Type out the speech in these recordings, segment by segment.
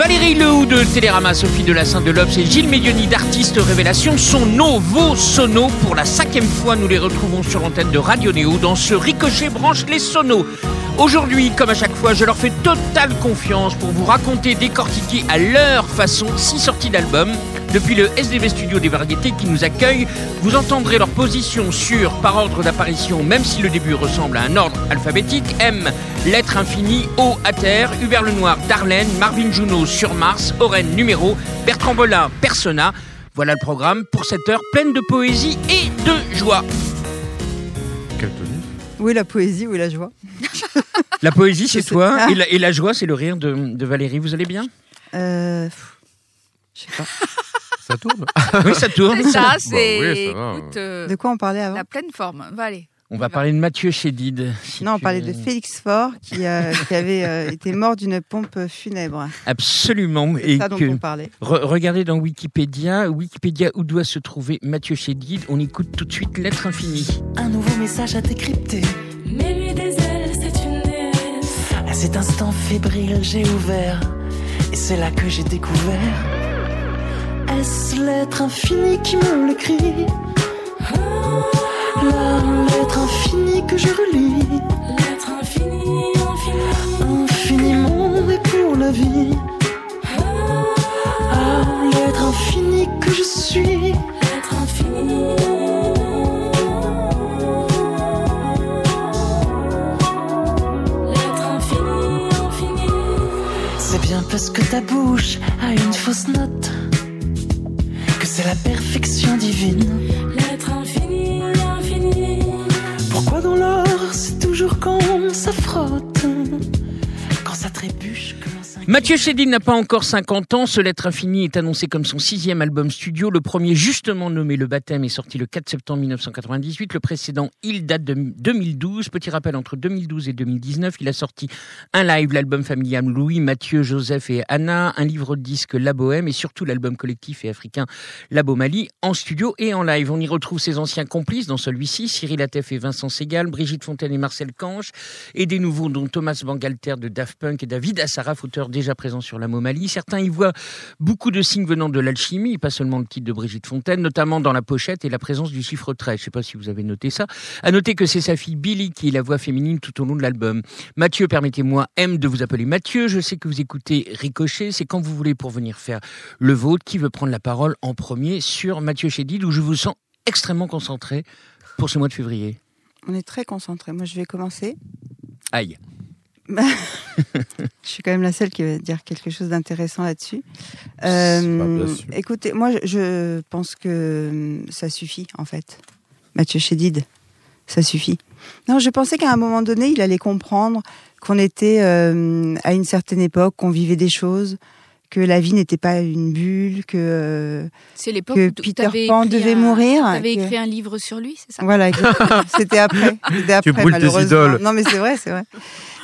Valérie Lehou de Télérama, Sophie de la Sainte de Lobs et Gilles Médioni d'Artistes Révélation sont vos sonos. Pour la cinquième fois, nous les retrouvons sur l'antenne de Radio Néo dans ce Ricochet branche les sonos. Aujourd'hui, comme à chaque fois, je leur fais totale confiance pour vous raconter, décortiquer à leur façon six sorties d'albums. Depuis le SDV Studio des Variétés qui nous accueille, vous entendrez leur position sur, par ordre d'apparition, même si le début ressemble à un ordre alphabétique, M, Lettre Infinie, O, à terre, Hubert Lenoir, Darlene, Marvin Junot sur Mars, Oren, Numéro, Bertrand Bolin, Persona. Voilà le programme pour cette heure pleine de poésie et de joie. Oui, la poésie, oui, la joie. La poésie, c'est toi, et la, et la joie, c'est le rire de, de Valérie. Vous allez bien? Euh, je sais pas. Ça tourne Oui, ça tourne. C'est ça, Bah c'est. oui, euh, De quoi on parlait avant? la pleine forme. Va aller. On va parler de Mathieu Chédid. si Non, on parlait de Félix Faure qui, euh, qui avait euh, été mort d'une pompe funèbre. Absolument. C'est Et ça dont que- on parlait. Re- regardez dans Wikipédia, Wikipédia où doit se trouver Mathieu Chédid. On écoute tout de suite Lettre infinie. Un nouveau message à décrypter. Mais lui des ailes, c'est une déesse. À cet instant fébrile, j'ai ouvert. Et c'est là que j'ai découvert. Est-ce l'être infini qui me l'écrit? La lettre infinie que je relis. L'être infini, infini. Infiniment et pour la vie. Ah, l'être infini que je suis. L'être infini. L'être infini, infini. C'est bien parce que ta bouche a une fausse note. Que c'est la perfection divine. Dans l'or, c'est toujours quand ça frotte Quand ça trébuche. Mathieu Chédid n'a pas encore 50 ans. Ce Lettre Infinie est annoncé comme son sixième album studio. Le premier, justement nommé Le Baptême, est sorti le 4 septembre 1998. Le précédent, Il date de 2012. Petit rappel, entre 2012 et 2019, il a sorti un live, l'album familial Louis, Mathieu, Joseph et Anna, un livre de disque La Bohème et surtout l'album collectif et africain La Mali en studio et en live. On y retrouve ses anciens complices dans celui-ci, Cyril Attef et Vincent Segal, Brigitte Fontaine et Marcel Canche, et des nouveaux dont Thomas Bangalter de Daft Punk et David Assaraf, auteur déjà présent sur la Momali. Certains y voient beaucoup de signes venant de l'alchimie, pas seulement le titre de Brigitte Fontaine, notamment dans la pochette et la présence du chiffre 13. Je ne sais pas si vous avez noté ça. À noter que c'est sa fille Billy qui est la voix féminine tout au long de l'album. Mathieu, permettez-moi, aime de vous appeler Mathieu. Je sais que vous écoutez Ricochet. C'est quand vous voulez pour venir faire le vôtre. Qui veut prendre la parole en premier sur Mathieu Chédid, où je vous sens extrêmement concentré pour ce mois de février? On est très concentrés. Moi, je vais commencer. Aïe. Je suis quand même la seule qui va dire quelque chose d'intéressant là-dessus. pas Euh, écoutez, moi, je- pense que hum, ça suffit, en fait. Mathieu Chédid, ça suffit. Non, je pensais qu'à un moment donné, il allait comprendre qu'on était euh, à une certaine époque, qu'on vivait des choses, que la vie n'était pas une bulle, que, euh, C'est l'époque que où t- Peter Pan devait un- mourir. T'avais que- écrit un livre sur lui, c'est ça? Voilà, c'était après. C'était après, brûles tes idoles. Non, mais c'est vrai, c'est vrai.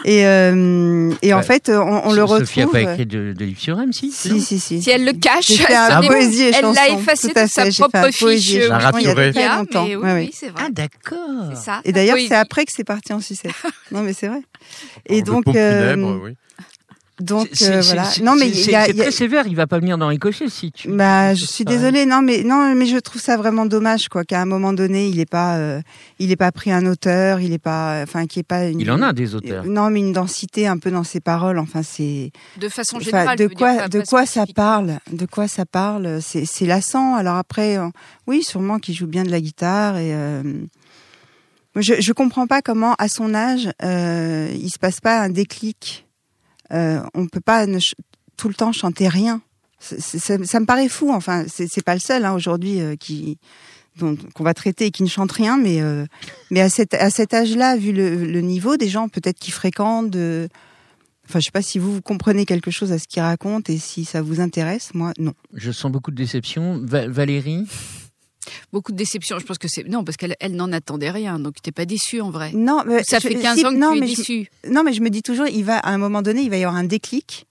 Et, euh, et en Ouais. fait, on, on le retrouve. Sophie n'a pas écrit de, de livre sur M, si Si, si, si. Si elle le cache, fait un des- poésie et elle l'a effacé de sa propre fiche. chanson. Wikipédia, Il y a longtemps. Mais oui, Ouais, oui, oui. c'est vrai. Ah, d'accord. C'est ça. Et d'ailleurs, c'est après que c'est parti en sucette. non, mais c'est vrai. Et donc, euh, funèbre, oui. Donc euh, voilà. Non, mais c'est il y a, c'est il y a- très sévère. Il va pas venir dans Ricochet si tu. bah, je suis désolée. Non, mais non, mais je trouve ça vraiment dommage, quoi, qu'à un moment donné, il est pas, euh, il est pas pris un auteur, il est pas, enfin, qui est pas. Une, Il en a des auteurs. Non, mais une densité un peu dans ses paroles. Enfin, c'est. De façon Enfin, générale. de dire, quoi, de quoi ça parle De quoi ça parle C'est c'est lassant. Alors après, euh, oui, sûrement qu'il joue bien de la guitare et. euh, je je comprends pas comment, à son âge, euh, il se passe pas un déclic. Euh, on peut pas ne tout le temps chanter rien. Ça, me paraît fou. Enfin, c'est pas le seul hein, aujourd'hui euh, qui qu'on va traiter et qui ne chante rien, mais euh, mais à cet à cet âge-là, vu le, niveau des gens peut-être qui fréquentent, de, enfin je sais pas si vous, vous comprenez quelque chose à ce qu'il raconte et si ça vous intéresse. Moi, non. Je sens beaucoup de déception. Va- Valérie? Beaucoup de déception. Je pense que c'est. Non, parce qu'elle elle n'en attendait rien. Donc, t'es pas déçu en vrai. Non, mais Ça je- fait 15 si- ans que non, tu es mais je- déçu. non, mais je me dis toujours, il va à un moment donné, il va y avoir un déclic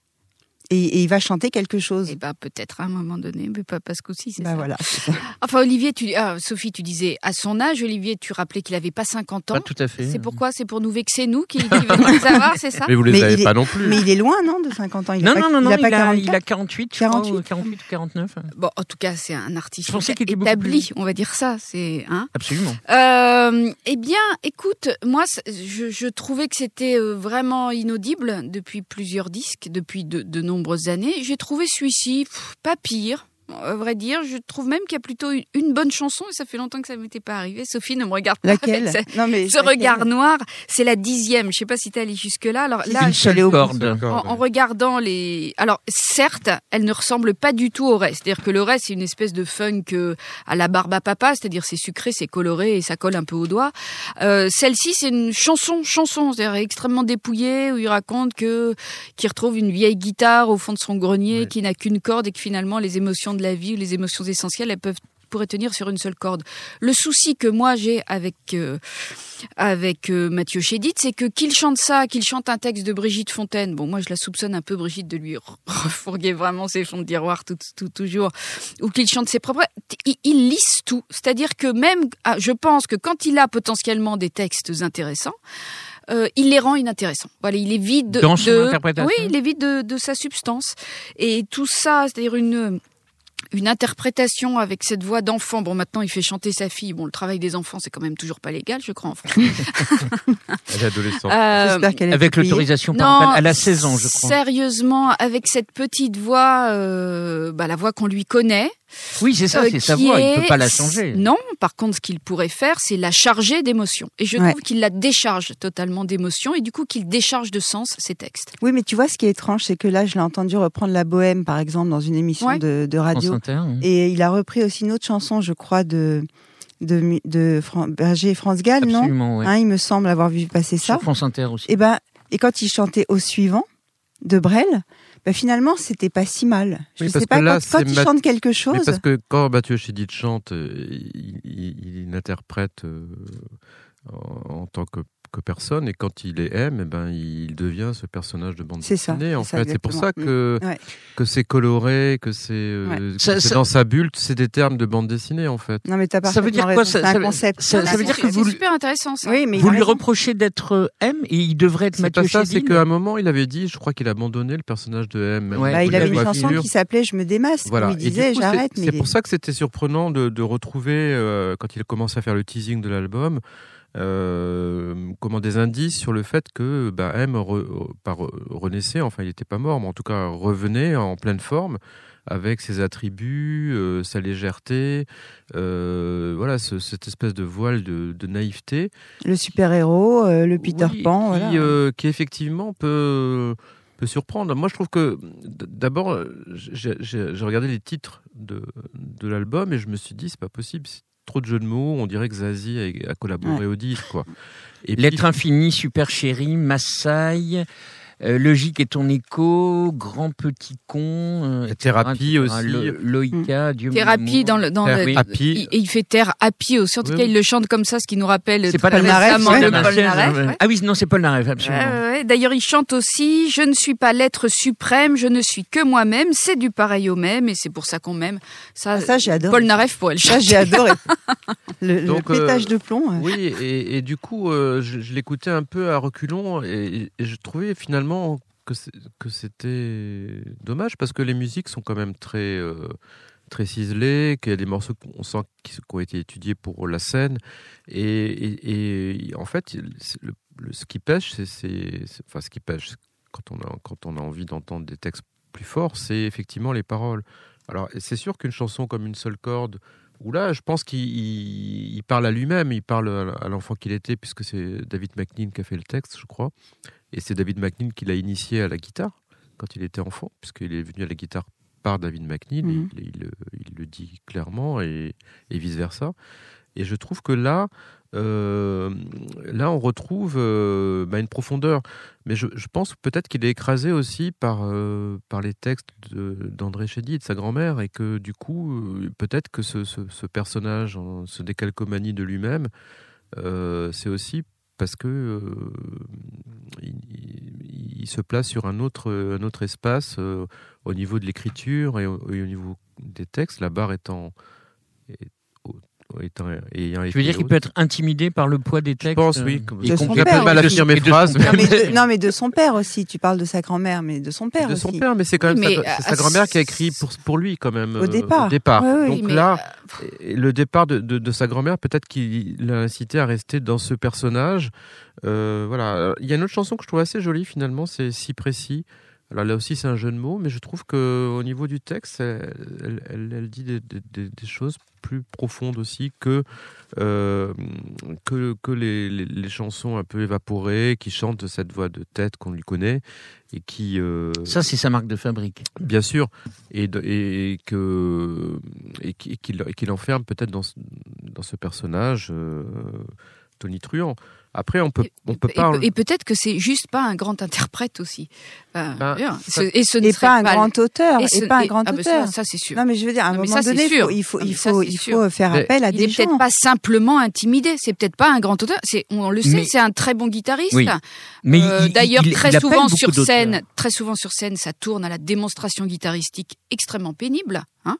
Et, et il va chanter quelque chose. Et bah peut-être à un moment donné, mais pas, pas ce coup-ci, c'est Bah ça. voilà. Enfin, Olivier, tu, ah, Sophie, tu disais à son âge, Olivier, tu rappelais qu'il avait pas 50 ans. Pas tout à fait. C'est pourquoi? C'est pour nous vexer, nous, qui, qui veulent le savoir, c'est ça? Mais vous les Mais avez est- pas non plus. Mais il est loin, non, de 50 ans? Il Non, pas, non, non, non, il a il, pas a, 44 il a 48, je crois, 48. ou 48 ou 49. Bon, en tout cas, c'est un artiste Je pensais qu'il était beaucoup établi, plus- on va dire ça. C'est hein? Absolument. Euh, eh bien, écoute, moi, je, je trouvais que c'était euh, vraiment inaudible depuis plusieurs disques, depuis de, de années. J'ai trouvé celui-ci pas pire. À vrai dire, je trouve même qu'il y a plutôt une, bonne chanson et ça fait longtemps que ça m'était pas arrivé. Sophie ne me regarde pas. Laquelle? avec ce- Non mais Ce laquelle? regard noir, c'est la dixième. Je sais pas si t'es allé jusque là. Alors là, Une je suis allée seule au bout. corde. En, en regardant les. Alors, certes, elle ne ressemble pas du tout au reste. C'est-à-dire que le reste, c'est une espèce de funk euh, à la barbe à papa, c'est-à-dire c'est sucré, c'est coloré et ça colle un peu au doigt. Euh, Celle-ci, c'est une chanson, chanson, c'est-à-dire extrêmement dépouillée, où il raconte que qu'il retrouve une vieille guitare au fond de son grenier Ouais. qui n'a qu'une corde et que finalement les émotions de la vie ou les émotions essentielles, elles peuvent pourraient tenir sur une seule corde. Le souci que moi j'ai avec euh, avec euh, Mathieu Chédid, c'est que qu'il chante ça, qu'il chante un texte de Brigitte Fontaine. Bon, moi je la soupçonne un peu Brigitte de lui refourguer vraiment ses fonds de tiroir tout, tout toujours, ou qu'il chante ses propres. Il, il lisse tout, c'est-à-dire que même, ah, je pense que quand il a potentiellement des textes intéressants. euh, il les rend inintéressants. Voilà, il est vide de, Dans son de- interprétation. Oui, il est vide de, de sa substance. Et tout ça, c'est-à-dire une une interprétation avec cette voix d'enfant. Bon, maintenant, il fait chanter sa fille. Bon, le travail des enfants, c'est quand même toujours pas légal, je crois, en France. Elle est adolescente. Euh, J'espère qu'elle est Avec l'autorisation non, parentale. Elle a 16 ans, je crois. Sérieusement, avec cette petite voix, euh, bah, la voix qu'on lui connaît. Oui, c'est ça, euh, c'est sa voix. Il est- peut pas la changer. Non, par contre, ce qu'il pourrait faire, c'est la charger d'émotions. Et je Ouais. trouve qu'il la décharge totalement d'émotions et du coup qu'il décharge de sens ses textes. Oui, mais tu vois, ce qui est étrange, c'est que là, je l'ai entendu reprendre La Bohème, par exemple, dans une émission Ouais. de, de France radio. Inter. Et il a repris aussi une autre chanson, je crois, de, de, mu- de Fran- Berger et France Gall, non? Absolument, ouais. Hein, Il me semble avoir vu passer ça. Sur France Inter aussi. Et ben, et quand il chantait au suivant de Brel, ben finalement, c'était pas si mal. Je Oui, sais pas, là, quand, quand il chante quelque Mais chose, parce que quand Mathieu Chédid chante, euh, il, il- il interprète euh, en, en tant que, que personne, et quand il les aime, eh ben, il devient ce personnage de bande C'est ça, dessinée. en c'est ça, fait, c'est pour ça que Mm. Ouais. que c'est coloré, que c'est euh, dans sa bulle, c'est des termes de bande dessinée en fait. non mais t'as Ça veut dire quoi, ça- un veut- concept. ça- veut dire que c'est vous- super intéressant ça. Oui, mais il Vous a lui raison. reprochez d'être M et il devrait être C'est Mathieu pas ça, c'est qu'à un moment, il avait dit, je crois qu'il a abandonné le personnage de M. Ouais. Bah, il avait une chanson figure. qui s'appelait Je me démasque. Voilà. Où il disait j'arrête. c'est- pour ça que c'était surprenant de, retrouver, euh, quand il commençait à faire le teasing de l'album, euh, comment des indices sur le fait que bah, M re- par- renaissait, enfin il n'était pas mort, mais en tout cas revenait en pleine forme avec ses attributs, euh, sa légèreté, euh, voilà, ce- cette espèce de voile de, de naïveté. le super héros, le Peter Oui, Pan, qui, voilà. qui effectivement peut, peut surprendre. Moi, je trouve que d'abord, j'ai regardé les titres de, de l'album et je me suis dit, c'est pas possible, trop de jeux de mots. On dirait que Zazie a, collaboré au disque, quoi. Et puis- L'être infini, super chéri, Massaï, euh, Logique est ton écho, Grand petit con, euh, Thérapie etc. aussi. Lo- Loïka, Dieu Thérapie dans le dans le, Happy. il, il fait terre happy aussi. En tout Oui, cas, oui. il le chante comme ça, ce qui nous rappelle C'est pas très Paul Naref, récemment ouais. Ah oui, non, c'est Paul Naref, absolument. Ouais. D'ailleurs, il chante aussi Je ne suis pas l'être suprême, je ne suis que moi-même. C'est du pareil au même, et c'est pour ça qu'on m'aime. Ça, Ah, ça, j'ai adoré. Paul Naref pour elle. Ça, j'ai adoré. le, euh, pétage de plomb. euh, Oui, et, et du coup, euh, je, je l'écoutais un peu à reculons et, et je trouvais finalement que c'était dommage parce que les musiques sont quand même très euh, très ciselées, qu'il y a des morceaux qu'on sent qui, ont été étudiés pour la scène et, en fait, ce qui pêche, c'est enfin ce qui pêche quand on a quand on a envie d'entendre des textes plus forts, c'est effectivement les paroles. Alors, c'est sûr qu'une chanson comme une seule corde où là, je pense qu'il il- il parle à lui-même, il parle à l'enfant qu'il était, puisque c'est David McNeil qui a fait le texte, je crois. Et c'est David McNeil qui l'a initié à la guitare quand il était enfant, puisqu'il est venu à la guitare par David McNeil, Mhm. il, il le- il le dit clairement, et, et vice-versa. Et je trouve que là, euh, là on retrouve euh, bah, une profondeur. Mais je, je pense peut-être qu'il est écrasé aussi par, euh, par les textes d'André Chédy et de sa grand-mère, et que du coup, euh, peut-être que ce, ce- ce personnage, ce décalcomanie de lui-même, euh, c'est aussi parce que euh, il, se place sur un autre, un autre espace euh, au niveau de l'écriture et au, niveau des textes, la barre étant, étant ayant Tu veux dire qu'il peut être intimidé par le poids des Je textes pense, euh, oui. De J'ai un peu mal à de finir mes de phrases, Non mais, de, non, mais de son père aussi. Tu parles de sa grand-mère, mais de son père de aussi. son père, mais c'est quand même Oui, sa, euh, grand-mère qui a écrit pour, pour lui quand même. Au euh, départ. Au départ. Oui, Donc là, euh, le départ de, de- de sa grand-mère, peut-être qu'il l'a incité à rester dans ce personnage. Euh, voilà. Il y a une autre chanson que je trouve assez jolie finalement, c'est Si précis. Alors là aussi, c'est un jeu de mots, mais je trouve que au niveau du texte, elle, elle- elle- elle dit des, des- des- des choses plus profondes aussi que euh, que, que les, les- les chansons un peu évaporées qui chantent de cette voix de tête qu'on lui connaît et qui euh, Ça, c'est sa marque de fabrique. Bien sûr, et, que et qui- et qu'il enferme peut-être dans ce, dans ce personnage euh, Tony Truant. Après, on peut on peut et, pas. et peut-être que c'est juste pas un grand interprète aussi. Euh, Ben, ça- et ce ne Et serait pas un grand auteur. et ce- Et pas un grand ah ben auteur. ça, ça, c'est sûr. Non mais je veux dire, à un Non, moment ça, c'est donné, sûr. il faut, il faut, Non, il faut, il faire Mais- appel à il des est peut-être gens. pas simplement intimidé. C'est peut-être pas un grand auteur. C'est, on le sait, Mais- c'est un très bon guitariste. Oui. Mais Euh, il- il- d'ailleurs, il- très il souvent sur scène, très souvent sur scène, ça tourne à la démonstration guitaristique extrêmement pénible. Hein.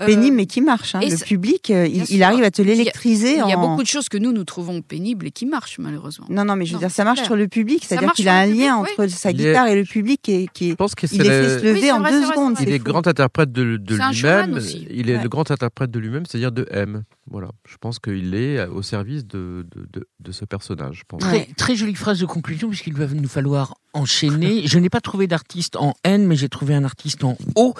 Euh, Pénible mais qui marche. hein. et Le ça- public, euh, il, arrive à te Il y a- l'électriser. Il y a beaucoup de choses que nous nous trouvons pénibles et qui marchent malheureusement. Non, non, mais je veux Non, dire, ça marche clair. sur le public, c'est-à-dire qu'il a un public, lien ouais. entre sa est- guitare et le public qui est, qui est- Je pense que c'est il fait se le- lever Oui, en vrai, deux vrai, secondes. il est grand interprète de, lui-même. Il est Ouais. le grand interprète de lui-même, c'est-à-dire de M. Voilà. Je pense qu'il est au service de, de, de, de ce personnage. Je pense. Très, très jolie phrase de conclusion, puisqu'il va nous falloir enchaîner. Je n'ai pas trouvé d'artiste en N, mais j'ai trouvé un artiste en O.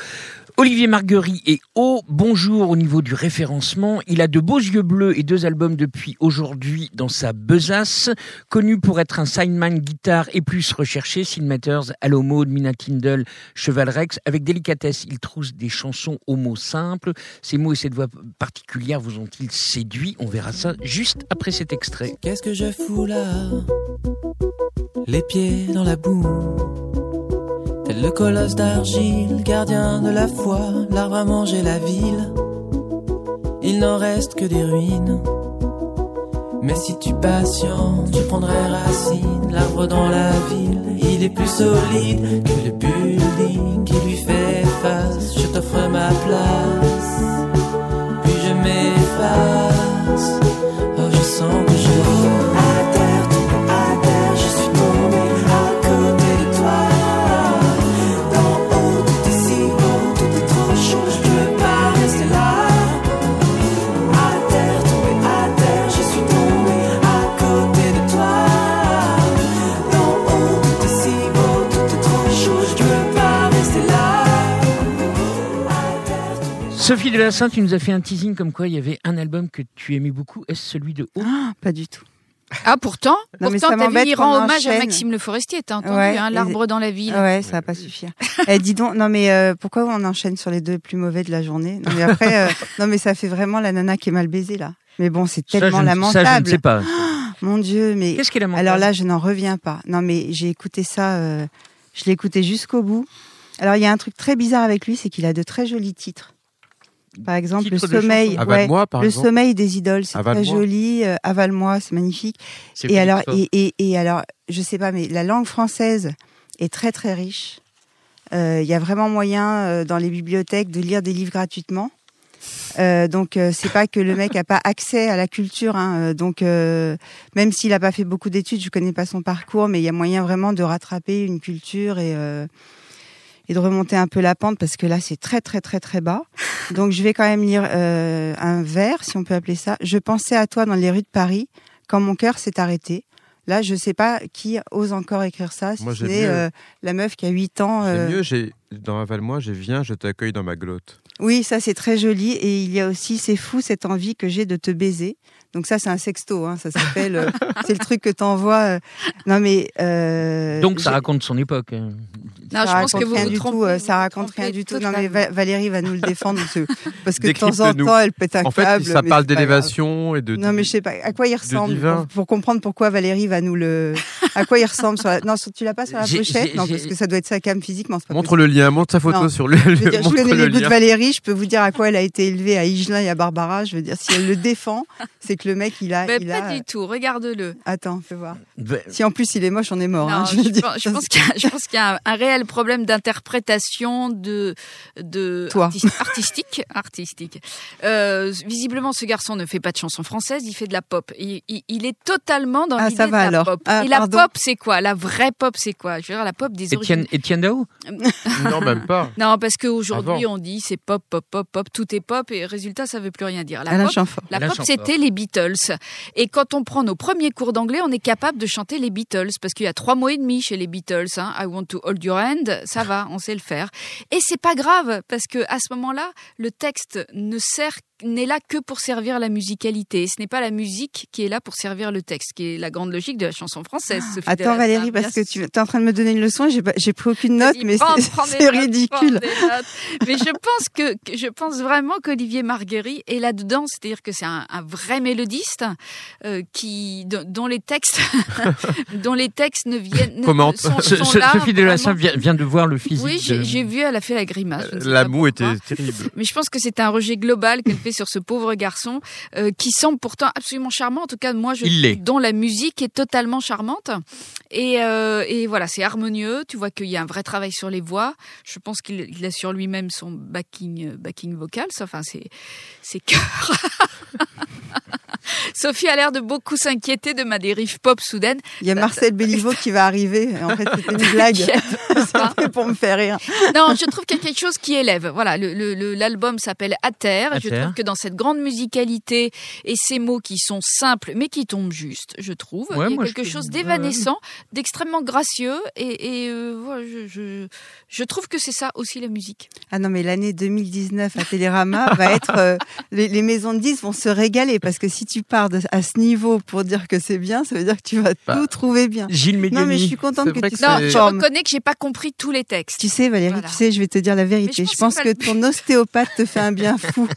Olivier Marguerite est O. Bonjour au niveau du référencement. Il a de beaux yeux bleus et deux albums depuis aujourd'hui dans sa besace. Connu pour être un signman guitare et plus recherché, Sin Matters, Allo Mode, Mina Tindall, Cheval Rex. Avec délicatesse, il trousse des chansons aux mots simples. Ces mots et cette voix particulière vous ont-ils séduit? On verra ça juste après cet extrait. Qu'est-ce que je fous là? Les pieds dans la boue. Le colosse d'argile, gardien de la foi, l'arbre a mangé la ville. Il n'en reste que des ruines. Mais si tu patientes, tu prendrais racine. L'arbre dans la ville, il est plus solide que le building qui lui fait face. Je t'offre ma place, puis je m'efface. Sophie de la Sainte, tu nous as fait un teasing comme quoi il y avait un album que tu aimais beaucoup. Est-ce celui de O Ah, pas du tout. Ah pourtant, Non, pourtant ça ta vie rend hommage à. Maxime Le Forestier, t'as entendu Ouais, hein, L'arbre dans la ville. Ouais, ça va pas suffire. Eh, dis donc, non mais euh, pourquoi on enchaîne sur les deux plus mauvais de la journée? Non mais après, euh, non mais ça fait vraiment la nana qui est mal baisée là. Mais bon, c'est Ça, tellement je ne- lamentable. Ça, je ne sais pas. Mon Dieu, mais Qu'est-ce qui est lamentable alors là, je n'en reviens pas. Non mais j'ai écouté ça, euh, je l'ai écouté jusqu'au bout. Alors il y a un truc très bizarre avec lui, c'est qu'il a de très jolis titres. Par exemple, le sommeil, ouais, par le exemple. sommeil des idoles, c'est très joli. euh, Avale-moi, c'est magnifique. Et alors, et, et, et alors, je sais pas, mais la langue française est très très riche. Euh, Il y a vraiment moyen euh, dans les bibliothèques de lire des livres gratuitement. Euh, donc euh, c'est pas que le mec a pas accès à la culture. Hein, euh, donc euh, même s'il a pas fait beaucoup d'études, je connais pas son parcours, mais il y a moyen vraiment de rattraper une culture et euh, et de remonter un peu la pente parce que là c'est très très très très bas. Donc je vais quand même lire euh, un vers, si on peut appeler ça. Je pensais à toi dans les rues de Paris quand mon cœur s'est arrêté. Là, je sais pas qui ose encore écrire ça, si Moi, ce j'ai n'est mieux. euh, la meuf qui a 8 ans. Euh, mieux, j'ai dans Avale-moi, j'ai viens, je t'accueille dans ma glotte. Oui, ça c'est très joli. Et il y a aussi, c'est fou cette envie que j'ai de te baiser. Donc ça c'est un sexto, hein, ça s'appelle. euh, c'est le truc que t'envoies. euh. Non mais. euh, Donc ça raconte son époque. hein. Non, ça je pense raconte que vous rien vous du trompez, tout. euh, vous ça raconte rien du tout. Non mais Va- Valérie va nous le défendre parce que, parce que de temps en temps elle pète un En fait, câble. ça mais parle d'élévation et de. Non mais je sais pas à quoi il ressemble pour, pour comprendre pourquoi Valérie va nous le. À quoi il ressemble sur la... Non sur- tu l'as pas sur la pochette? Non parce que ça doit être sa cam physiquement. c'est pas Montre le lien, montre sa photo Non. sur le. Je, veux dire, je montre connais le les goûts de lien. Valérie, je peux vous dire à quoi elle a été élevée à Higelin et à Barbara. Je veux dire, si elle le défend, c'est que le mec, il a. Mais il pas a... du tout, regarde-le. Attends, fais voir. Ben, Si en plus il est moche, on est mort. Non, hein, je, je pense, je pense qu'il y qu'il y a un, un réel problème d'interprétation de, de Toi. artis- artistique. artistique. Euh, visiblement, ce garçon ne fait pas de chansons françaises, il fait de la pop. Il, il- il est totalement dans Ah, l'idée ça de va la alors. pop. Ah, Et la pardon. pop, c'est quoi? La vraie pop, c'est quoi? Je veux dire, la pop des origines. Étienne Dao Non, même pas. Non, parce qu'aujourd'hui, on dit c'est pop, pop, pop, pop, tout est pop, et résultat, ça veut plus rien dire. La Alain pop, la pop, c'était les Beatles. Et quand on prend nos premiers cours d'anglais, on est capable de chanter les Beatles parce qu'il y a trois mots et demi chez les Beatles. hein. I want to hold your hand, ça va, on sait le faire. Et c'est pas grave parce que à ce moment-là, le texte ne sert n'est là que pour servir la musicalité. Ce n'est pas la musique qui est là pour servir le texte, qui est la grande logique de la chanson française. Sophie Attends Valérie, parce que tu es en train de me donner une leçon j'ai pris aucune note, mais c'est ridicule. Mais je pense que, que- je pense vraiment qu'Olivier Marguerite est là-dedans, c'est-à-dire que c'est un, un vrai mélodiste euh, qui dont les textes dont les textes ne viennent ne- Commente. sont, Ce- sont ce- là, Sophie Delassin vient, vient de voir le physique. Oui, de- j'ai j'ai vu, elle a fait la grimace. sais La moue était terrible. Mais je pense que c'est un rejet global qu'elle fait sur ce pauvre garçon, euh, qui semble pourtant absolument charmant. En tout cas, moi, je Il dont la musique est totalement charmante. Et, euh, et voilà, c'est harmonieux. Tu vois qu'il y a un vrai travail sur les voix. Je pense qu'il il a sur lui-même son backing, euh, backing vocal. Enfin, c'est c'est cœur. Sophie a l'air de beaucoup s'inquiéter de ma dérive pop soudaine. Il y a Marcel Béliveau qui va arriver. En fait, c'était une blague. C'était pour me faire rire. Non, je trouve qu'il y a quelque chose qui élève. Voilà, l'album s'appelle À terre. À je terre. trouve que dans cette grande musicalité et ces mots qui sont simples mais qui tombent juste, je trouve, Ouais, il y a quelque chose d'évanescent, d'extrêmement gracieux et, et, euh, voilà, je, je, je trouve que c'est ça aussi la musique. Ah non, mais l'année 2019 à Télérama va être. euh, les, les maisons de disques vont se régaler parce que si tu pars de- à ce niveau pour dire que c'est bien, ça veut dire que tu vas Bah, tout trouver bien. Gilles Non, mais je suis contente que vrai tu que sois Non, je forme. reconnais que j'ai pas compris tous les textes. Tu sais, Valérie, Voilà. tu sais, je vais te dire la vérité. Mais Je je pense pense que que ton ostéopathe te fait un bien fou.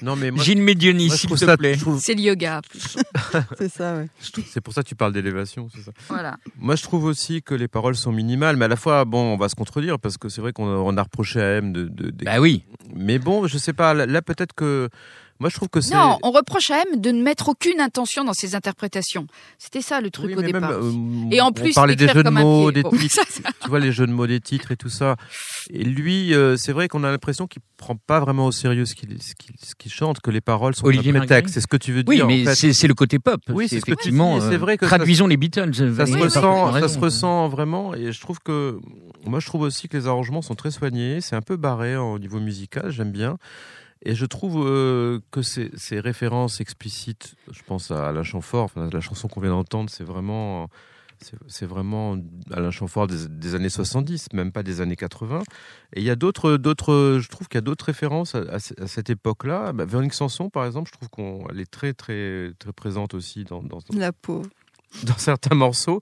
Non, mais moi, Gilles Médioni, s'il te ça- plaît. trouve- C'est le yoga. C'est ça, ouais. c'est pour ça que tu parles d'élévation, c'est ça. Voilà. Moi, je trouve aussi que les paroles sont minimales, mais à la fois, bon, on va se contredire parce que c'est vrai qu'on a, on a reproché à M de, de- de- Bah oui. mais bon, je sais pas. Là, là, peut-être que moi, je trouve que c'est. Non, on reproche à M de ne mettre aucune intention dans ses interprétations. C'était ça le truc Oui, au même, départ. euh, Et en on plus, parlait des jeux de mots, des Bon, titres. ça, ça- tu vois les jeux de mots des titres et tout ça. Et lui, euh, c'est vrai qu'on a l'impression qu'il prend pas vraiment au sérieux ce qu'il chante, que les paroles sont Olivier prétexte. C'est ce que tu veux Oui, dire. en mais fait. c'est le côté pop. Oui, c'est c'est ce que tu effectivement. c'est euh, vrai que ça- traduisons les Beatles. Ça se ressent, ça se ressent vraiment, et je trouve que moi je trouve aussi que les arrangements sont très soignés, c'est un peu barré au niveau musical, j'aime bien, et je trouve euh, que ces, ces références explicites, je pense à Alain Chamfort, enfin, la chanson qu'on vient d'entendre, c'est vraiment, c'est- vraiment Alain Chamfort des, des années 70, même pas des années 80, et il y a d'autres, d'autres, je trouve qu'il y a d'autres références à, à ce- à cette époque-là. Bah, Véronique Sanson, par exemple, je trouve qu'elle est très très très présente aussi dans, dans, La pauvre. dans certains morceaux.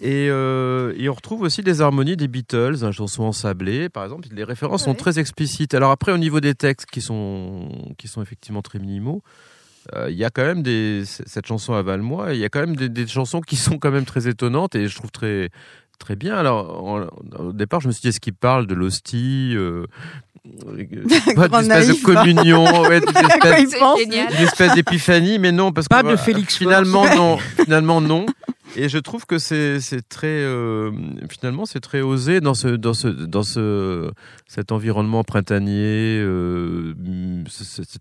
Et, euh, et on retrouve aussi des harmonies des Beatles, une chanson ensablée, par exemple. Les références sont très explicites. Alors après, au niveau des textes qui sont, qui sont effectivement très minimaux, euh, il y a quand même des, cette chanson à Valmois, il y a quand même des, des chansons qui sont quand même très étonnantes et je trouve très, très bien. Alors, en- au départ, je me suis dit, est-ce qu'il parle de l'hostie euh, pas Grand d'une espèce naïf, de communion, ouais, d'une Quoi espèce, il C'est pense génial. une espèce d'épiphanie, mais non, parce Pas que de Félix Finalement, non. Finalement, non. Et je trouve que c'est c'est très euh, finalement c'est très osé dans ce dans ce dans ce cet environnement printanier, euh, cette,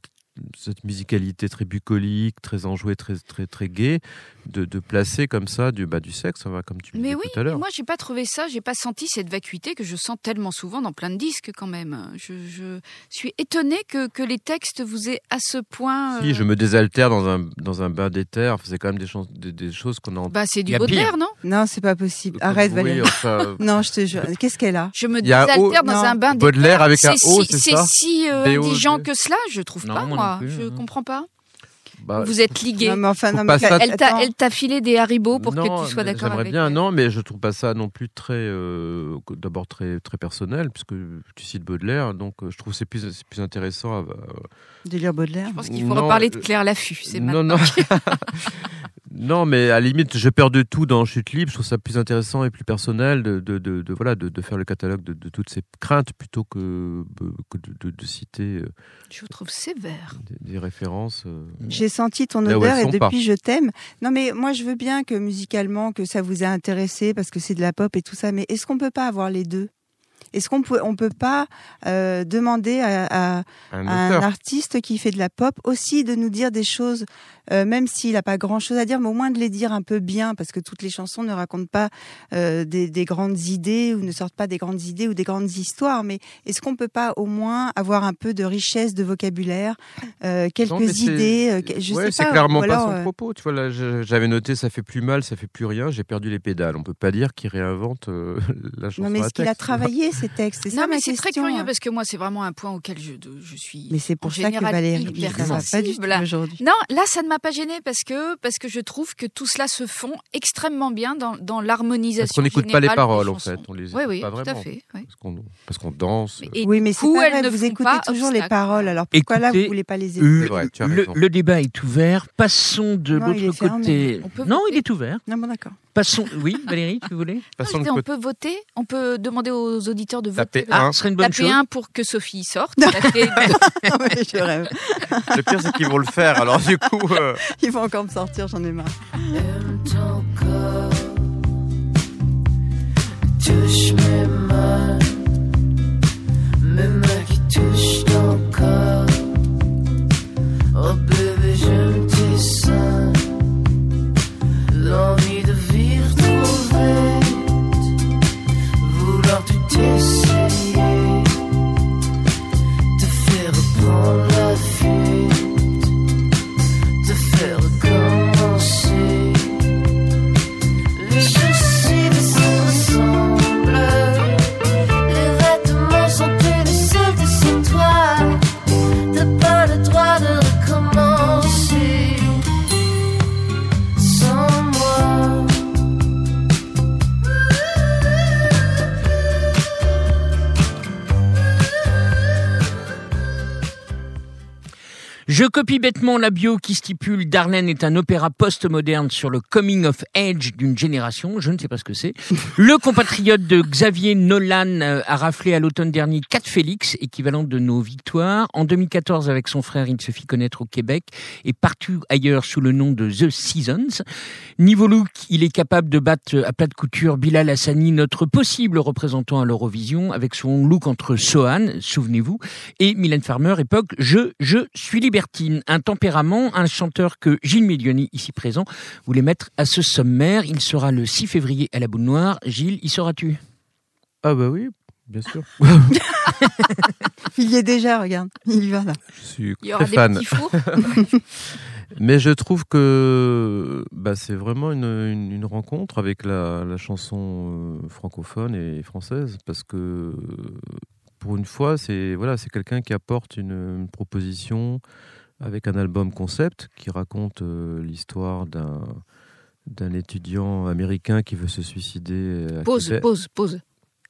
cette musicalité très bucolique, très enjouée, très très très gaie, de, de placer comme ça du bah du sexe, hein, comme tu Mais disais oui, tout à mais l'heure. moi j'ai pas trouvé ça, j'ai pas senti cette vacuité que je sens tellement souvent dans plein de disques quand même. Je, je suis étonnée que, que les textes vous aient à ce point. Si euh, je me désaltère dans un dans un bain d'éther, c'est quand même des, chans- des, des choses qu'on a. Bah c'est du Baudelaire, non? Non, c'est pas possible. Arrête, oui, Valérie. enfin, Non, je te jure. Qu'est-ce qu'elle a? Je me désaltère O- dans non. un bain d'éther. Baudelaire avec un O, si, c'est ça? si euh, B-O-D. indigent que cela, je trouve Non, pas moi moi. non plus, je hein. comprends pas. Bah, vous êtes ligué. Non, mais enfin, Faut non, pas mais ça- Elle t'a, attends. elle t'a filé des haribots pour Non, que tu sois d'accord J'aimerais avec bien, elle. non, mais je trouve pas ça non plus très, euh, d'abord très très personnel, puisque tu cites Baudelaire, donc euh, je trouve que c'est plus c'est plus intéressant. À, de lire Baudelaire. Je pense qu'il faut Non, reparler de euh, Claire Laffut. C'est non, non, Non, mais à la limite, je perds de tout dans Chute libre. Je trouve ça plus intéressant et plus personnel de, de, de, de- voilà, de, de faire le catalogue de, de toutes ces craintes plutôt que, que de, de- de citer Je vous trouve sévère. des, des références. euh. J'ai senti ton Là odeur et pas. depuis je t'aime. Non mais moi je veux bien que musicalement que ça vous a intéressé parce que c'est de la pop et tout ça. Mais est-ce qu'on peut pas avoir les deux? Est-ce qu'on peut on peut pas euh, demander à, à- Un à un auteur. artiste qui fait de la pop aussi de nous dire des choses, euh, même s'il n'a pas grand-chose à dire, mais au moins de les dire un peu bien, parce que toutes les chansons ne racontent pas euh, des, des grandes idées ou ne sortent pas des grandes idées ou des grandes histoires. Mais est-ce qu'on peut pas au moins avoir un peu de richesse de vocabulaire, euh, quelques Non, idées, euh, je ouais, sais c'est pas. clairement ou alors, pas son euh, propos. Tu vois, là, j'avais noté ça fait plus mal, ça fait plus rien, j'ai perdu les pédales. On peut pas dire qu'il réinvente euh, la chanson. Non mais est-ce qu'il a travaillé ces textes? C'est ça Non, mais ma c'est très curieux hein. parce que moi, c'est vraiment un point auquel je, je suis. Mais c'est pour en ça que Valérie, hyper va pas du tout sensible. aujourd'hui. Non, là, ça ne m'a pas gêné parce que, parce que je trouve que tout cela se fond extrêmement bien dans, dans l'harmonisation. Parce qu'on n'écoute pas les paroles en fait, on les Oui, écoute oui, pas tout à fait. oui. Parce qu'on parce qu'on danse. Et oui, mais c'est pas vrai, vous écoutez pas toujours les paroles. Alors pourquoi là vous voulez pas les Le, écouter vrai, tu as le- débat est ouvert. Passons de l'autre côté. Non, il est ouvert. Non, bon d'accord. Passons. Oui, Valérie, tu voulais Non, Passons disais, on peut voter, on peut demander aux auditeurs de Taper voter. un. Ah, ce serait une bonne Taper chose. un pour que Sophie sorte. Taper deux. Non, mais je rêve. Le pire, c'est qu'ils vont le faire. Alors, du coup, euh, Il va encore me sortir, j'en ai marre. Aime ton corps, touche mes mains, mes mains qui touchent ton corps. Oh bébé, j'aime tes seins, l'envie Just Je copie bêtement la bio qui stipule Darlene est un opéra post-moderne sur le coming of age d'une génération. Je ne sais pas ce que c'est. Le compatriote de Xavier Nolan euh, a raflé à l'automne dernier 4 Félix, équivalent de nos victoires. En 2014, avec son frère, il se fit connaître au Québec et partout ailleurs sous le nom de The Seasons. Niveau look, il est capable de battre à plat de couture Bilal Hassani, notre possible représentant à l'Eurovision, avec son look entre Sohan, souvenez-vous, et Mylène Farmer, époque Je, je suis libertine. Un tempérament, un chanteur que Gilles Milioni, ici présent, voulait mettre à ce sommaire. Il sera le 6 février à la Boule Noire. Gilles, y seras-tu? Ah bah oui, bien sûr. Il y est déjà, regarde. Il y va là. Je suis Il y aura très des fan. petits fours. Mais je trouve que bah, c'est vraiment une, une- une rencontre avec la, la chanson euh, francophone et française parce que pour une fois, c'est voilà, c'est quelqu'un qui apporte une, une proposition avec un album concept qui raconte euh, l'histoire d'un d'un étudiant américain qui veut se suicider. à Pause, Québec. pause, pause.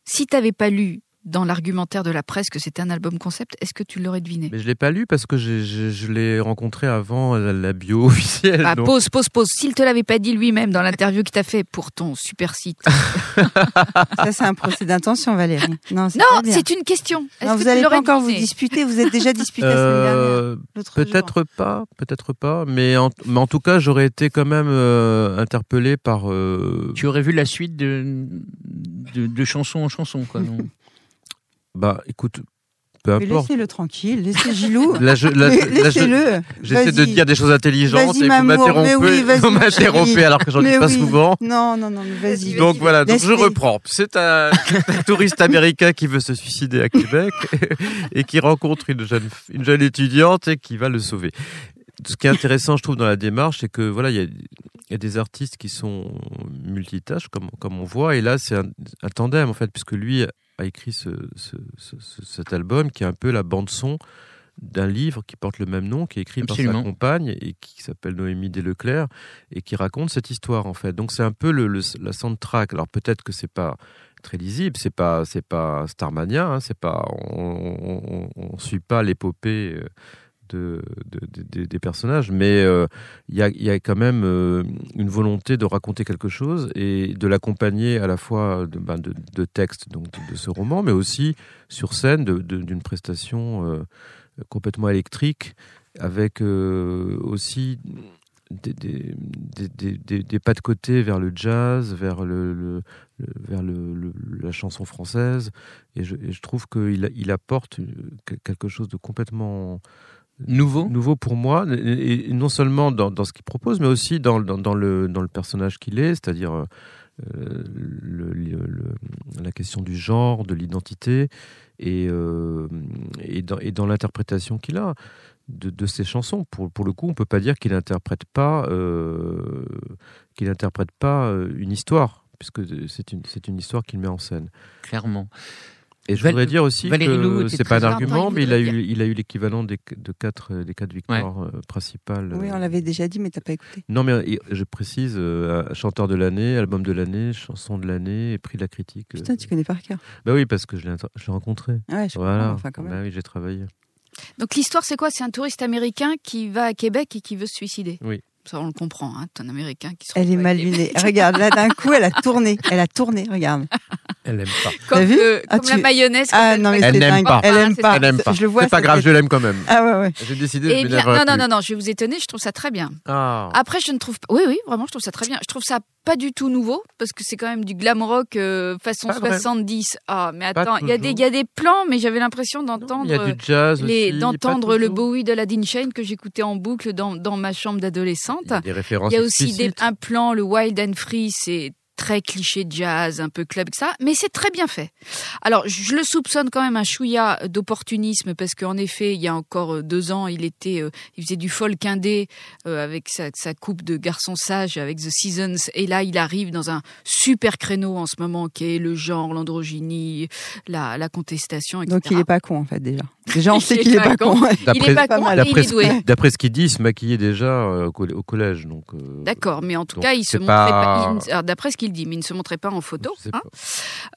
Si t'avais pas lu dans l'argumentaire de la presse que c'était un album concept, est-ce que tu l'aurais deviné? Mais je l'ai pas lu parce que j'ai- j'ai- je l'ai rencontré avant la, la bio officielle. Ah, donc- Pause, pause, pause. S'il te l'avait pas dit lui-même dans l'interview qu'il t'a fait pour ton super site. Ça, c'est un procès d'intention, Valérie. Non, c'est non, c'est une question. Est-ce Non, que vous tu allez pas encore vous disputer. Vous êtes déjà disputé la semaine dernière. Euh. Peut-être pas, peut-être pas, mais en, mais en tout cas, j'aurais été quand même euh, interpellé par. euh, Tu aurais vu la suite de, de, de chanson en chanson, quoi. non? bah, écoute, peu Mais importe. laissez-le tranquille. Laissez Gilou. Je, Laissez-le. j'essaie de dire des choses intelligentes et vous m'interrompez, oui, vas-y, vous m'interrompez alors que j'en dis pas oui. souvent. Non, non, non, mais vas-y. Donc voilà, donc je reprends. C'est un, un touriste américain qui veut se suicider à Québec et qui rencontre une jeune, une jeune étudiante et qui va le sauver. Ce qui est intéressant, je trouve, dans la démarche, c'est que voilà, il y a, il y a des artistes qui sont multitâches, comme, comme on voit, et là, c'est un, un tandem en fait, puisque lui a écrit ce, ce- ce- ce- cet album qui est un peu la bande son d'un livre qui porte le même nom, qui est écrit par sa compagne et qui s'appelle Noémie Desleclerc et qui raconte cette histoire en fait. Donc c'est un peu le, le- la soundtrack. Alors peut-être que c'est pas très lisible, c'est pas c'est pas Starmania, hein, c'est pas on, on, on- on suit pas l'épopée euh, de, de- de- de- des personnages, mais euh, il y, a, quand même euh, une volonté de raconter quelque chose et de l'accompagner à la fois de, ben, de, de texte donc de, ce roman, mais aussi sur scène d'une prestation euh, complètement électrique, avec aussi des, pas de côté vers le jazz, vers la chanson française, et je, trouve qu'il apporte que- quelque chose de complètement Nouveau nouveau pour moi, et, et non seulement dans, dans ce qu'il propose, mais aussi dans, dans, dans le, dans le personnage qu'il est, c'est-à-dire euh, le- le- le- la question du genre, de l'identité, et, euh, et dans, et dans l'interprétation qu'il a de, de ses chansons. Pour, pour le coup, on peut pas dire qu'il n'interprète pas, euh, qu'il pas une histoire, puisque c'est une, c'est une histoire qu'il met en scène. Clairement. Et je Val- voudrais dire aussi Valérie que c'est pas un argument, mais il a eu, il a eu l'équivalent des, de quatre, des quatre victoires euh, principales. Oui, on l'avait déjà dit, mais t'as pas écouté. Non, mais euh, je précise, euh, chanteur de l'année, album de l'année, chanson de l'année et prix de la critique. euh. Putain, tu connais par cœur. Bah oui, parce que je l'ai rencontré. Ouais, je Voilà. comprends, enfin quand même. Bah oui, j'ai travaillé. Donc l'histoire, c'est quoi? C'est un touriste américain qui va à Québec et qui veut se suicider? Oui. Ça, on le comprend. Hein, c'est un américain qui se Elle est mal lunée. Regarde, là d'un coup, elle a tourné. Elle a tourné, regarde. Elle aime pas. Comme, T'as vu Ah, comme tu- la mayonnaise. Ah elle non, mais Elle n'aime pas. Elle Ah, aime c'est pas. Elle aime pas. Je le vois. C'est pas grave, je l'aime quand même. Ah ouais, ouais. J'ai décidé de Eh bien, non, non, plus. non, non, je vais vous étonner, je trouve ça très bien. Ah. Après, je ne trouve pas. Oui, oui, vraiment, je trouve ça très bien. Je trouve ça pas du tout nouveau, parce que c'est quand même du glam rock euh, façon Pas vrai. 70. Ah, mais Pas attends, il y, a des- toujours. il y a des plans, mais j'avais l'impression d'entendre. Il y a du jazz les- aussi, d'entendre pas le. Bowie de la Dean Shane que j'écoutais en boucle dans, dans ma chambre d'adolescente. Il y a des références Il y a aussi des, un plan, le Wild and Free, c'est très cliché jazz, un peu club, ça, mais c'est très bien fait. Alors, je le soupçonne quand même un chouïa d'opportunisme parce qu'en effet, il y a encore euh, deux ans, il était, euh, il faisait du folk indé euh, avec sa, sa coupe de garçon sage avec The Seasons, et là, il arrive dans un super créneau en ce moment qui est le genre, l'androgynie, la, la contestation, etc. Donc il est pas con en fait déjà. Déjà on sait qu'il est pas con. Il est pas con, et il D'après est doué. ce, d'après ce qu'il dit, il se maquillait déjà euh, au coll- au collège. Donc, euh, D'accord, mais en tout Donc, cas, il se montrait pas- pas. il- alors, D'après ce qu'il dit, mais il ne se montrait pas en photo. hein. pas.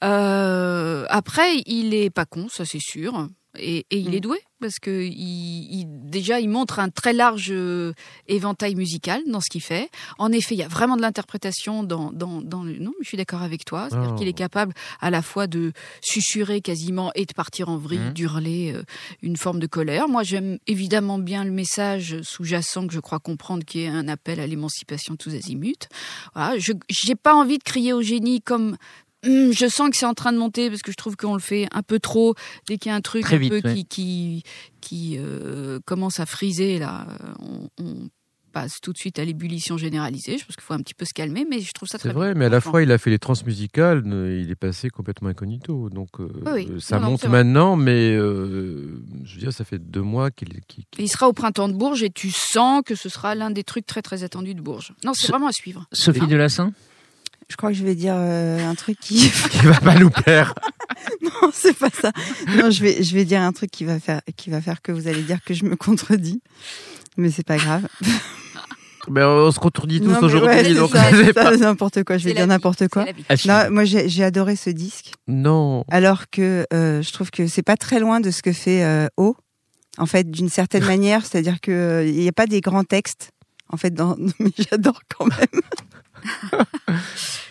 Euh, après, il est pas con, ça c'est sûr. Et, et il Mm. est doué parce que il, il- déjà il montre un très large euh, éventail musical dans ce qu'il fait. En effet, il y a vraiment de l'interprétation dans, dans, dans le. Non, mais je suis d'accord avec toi. C'est-à-dire Oh. qu'il est capable à la fois de susurrer quasiment et de partir en vrille, Mhm. d'hurler euh, une forme de colère. Moi, j'aime évidemment bien le message sous-jacent que je crois comprendre, qui est un appel à l'émancipation tous azimuts. Voilà, je j'ai pas envie de crier au génie comme je sens que c'est en train de monter parce que je trouve qu'on le fait un peu trop dès qu'il y a un truc Très un vite, peu ouais. qui qui, qui euh, commence à friser là on, on passe tout de suite à l'ébullition généralisée. Je pense qu'il faut un petit peu se calmer mais je trouve ça très C'est vrai, bien, mais à la fois, il a fait les transmusicales, euh, il est passé complètement incognito. Donc, euh, Oui, oui. ça Non, monte maintenant, mais euh, je veux dire, ça fait deux mois qu'il il sera au printemps de Bourges et tu sens que ce sera l'un des trucs très très attendus de Bourges. Non c'est Ce- vraiment à suivre. Sophie Delassin? Je crois que je vais dire euh, un truc qui. qu'il va pas nous plaire. non, c'est pas ça. Non, je vais, je vais dire un truc qui va faire, qui va faire que vous allez dire que je me contredis. Mais c'est pas grave. Mais on se contredit tous aujourd'hui, ouais, donc pas- ça, n'importe quoi. Je vais dire n'importe quoi. suivre. Non, moi j'ai adoré ce disque. Non. Alors que euh, je trouve que c'est pas très loin de ce que fait euh, O. En fait, d'une certaine manière, c'est-à-dire que euh, il n'y a pas des grands textes. En fait, dans... mais j'adore quand même.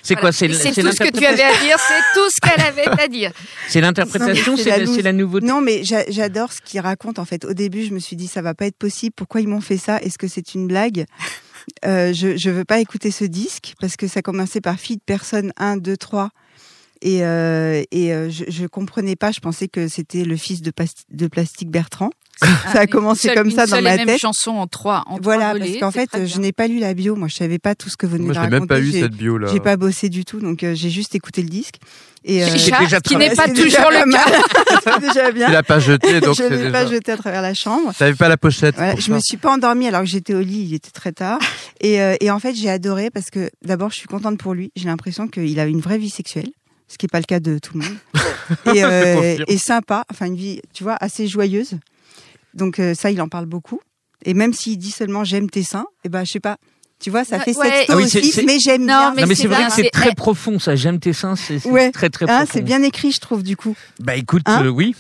C'est Voilà. quoi C'est tout ce que tu avais à dire c'est tout ce qu'elle avait à dire C'est l'interprétation, Non, mais c'est la nouveauté. Non, mais j'a- j'adore ce qu'il raconte. En fait, au début, je me suis dit ça va pas être possible. Pourquoi ils m'ont fait ça? Est-ce que c'est une blague? Euh, Je je veux pas écouter ce disque parce que ça commençait par fille de personne 1, 2, 3. Et, euh, et euh, je, je comprenais pas. Je pensais que c'était le fils de, de Plastique Bertrand. Ça a commencé Seule- comme ça dans ma et même tête. chanson en trois en Voilà, trois parce volets, qu'en c'est fait, je n'ai pas lu la bio. Moi, je savais pas tout ce que vous venez Moi, de je l'ai même pas eu cette bio là. J'ai pas bossé du tout, donc euh, j'ai juste écouté le disque. Et euh, Chat, déjà ce qui n'est pas toujours le cas mal. C'est déjà bien. Tu l'as pas jeté, donc je l'ai déjà. pas jeté à travers la chambre. T'avais pas la pochette. Voilà, je me ça. suis pas endormie alors que j'étais au lit, il était très tard. Et, euh, et en fait, j'ai adoré parce que d'abord, je suis contente pour lui. J'ai l'impression qu'il a une vraie vie sexuelle, ce qui n'est pas le cas de tout le monde. Et, euh, et sympa, enfin une vie, tu vois, assez joyeuse. Donc euh, ça, il en parle beaucoup. Et même s'il dit seulement j'aime tes seins, et ben je sais pas. Tu vois, ça fait ouais. sexto Ah oui, aussi, mais j'aime bien. mais non, mais c'est vrai bien, que c'est très eh. profond, ça. J'aime tes seins, c'est Ouais. très très Hein, profond. c'est bien écrit, je trouve, du coup. Bah écoute, Hein euh, oui.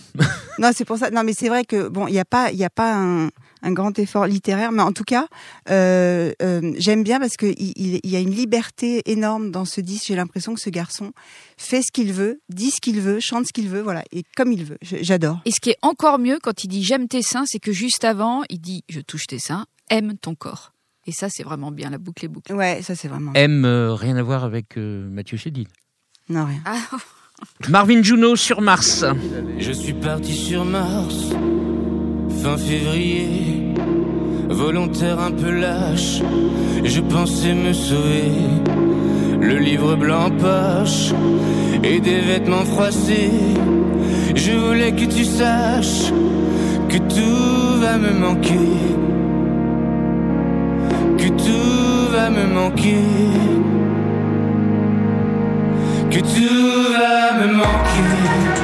Non, c'est pour ça. Non, mais c'est vrai que bon, il n'y a pas, il y a pas un, un grand effort littéraire, mais en tout cas, euh, euh, j'aime bien parce que il, y a une liberté énorme dans ce disque. J'ai l'impression que ce garçon fait ce qu'il veut, dit ce qu'il veut, chante ce qu'il veut, voilà, et comme il veut. J'adore. Et ce qui est encore mieux quand il dit j'aime tes seins, c'est que juste avant, il dit je touche tes seins, aime ton corps. Et ça, c'est vraiment bien, la boucle est bouclée. Ouais, ça c'est vraiment. M, euh, rien à voir avec euh, Mathieu Chédid. Non rien. Ah, Marvin Juno sur Mars. Je suis parti sur Mars, fin février, volontaire un peu lâche, je pensais me sauver, le livre blanc en poche et des vêtements froissés. Je voulais que tu saches que tout va me manquer, que tout va me manquer. Que tout va me manquer.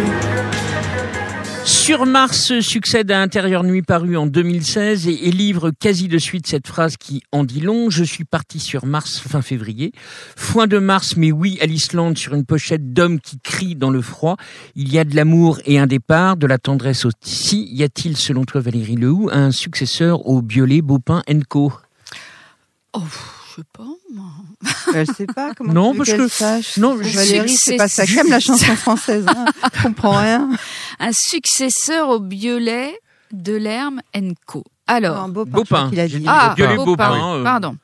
sur Mars succède à Intérieur Nuit paru en 2016 et, livre quasi de suite cette phrase qui en dit long. Je suis parti sur Mars fin février. Foin de Mars, mais oui à l'Islande sur une pochette d'homme qui crie dans le froid. Il y a de l'amour et un départ, de la tendresse aussi. Y a-t-il, selon toi Valérie Lehoux, un successeur au Biolay, Baupin Co oh, je sais pas. moi. Euh, je sais pas comment. Non, tu veux parce qu'elle que- sache. non, je- Valérie, c'est pas ça. J'aime la chanson française. Hein. Je comprends rien. Un successeur au Biolay de l'Herme Co. Alors, Non, Beaupin. Dit Ah, Biolay, Beaupin, Beaupin, euh, pardon.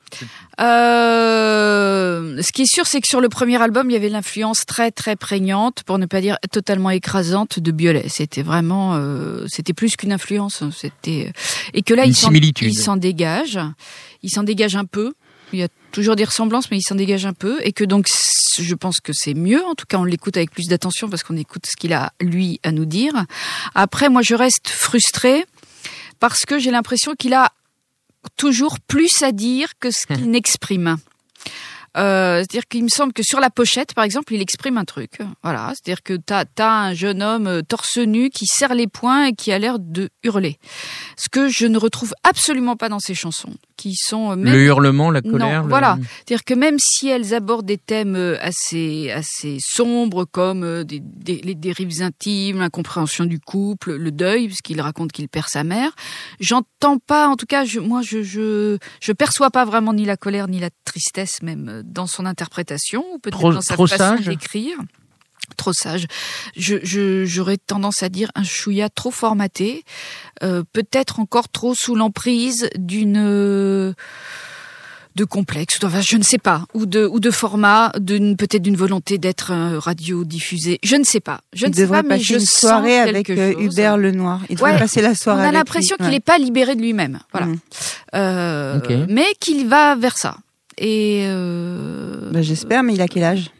Euh, ce qui est sûr, c'est que sur le premier album, il y avait l'influence très très prégnante, pour ne pas dire totalement écrasante, de Biolay. C'était vraiment, euh, c'était plus qu'une influence. C'était et que là, Une il s'en, similitude. il s'en dégage, il s'en dégage un peu. Il y a toujours des ressemblances, mais il s'en dégage un peu, et que donc je pense que c'est mieux. En tout cas, on l'écoute avec plus d'attention parce qu'on écoute ce qu'il a lui à nous dire. Après, moi, je reste frustrée parce que j'ai l'impression qu'il a toujours plus à dire que ce qu'il n'exprime. Euh, c'est-à-dire qu'il me semble que sur la pochette, par exemple, il exprime un truc. Voilà, c'est-à-dire que t'as as un jeune homme euh, torse nu qui serre les poings et qui a l'air de hurler. Ce que je ne retrouve absolument pas dans ses chansons, qui sont euh, même Le hurlement, la colère. Non, le- voilà. c'est-à-dire que même si elles abordent des thèmes euh, assez assez sombres comme euh, des, des- les dérives intimes, l'incompréhension du couple, le deuil, puisqu'il raconte qu'il perd sa mère, j'entends pas. En tout cas, je, moi, je, je je perçois pas vraiment ni la colère ni la tristesse, même dans son interprétation ou peut-être dans sa trop façon d'écrire. Trop sage. Je, je, j'aurais tendance à dire un chouïa trop formaté, euh, peut-être encore trop sous l'emprise d'une euh, de complexe, enfin, je ne sais pas, ou de ou de format, d'une peut-être d'une volonté d'être euh, radiodiffusé, je ne sais pas, je Il ne sais pas, mais passer je une sens soirée avec quelque euh, chose. Hubert Lenoir. Il devrait passer la On soirée a avec l'impression qu'il n'est Ouais. pas libéré de lui-même, voilà, Mm. Euh, mais qu'il va vers ça. Et euh, Bah, J'espère, mais il a quel âge?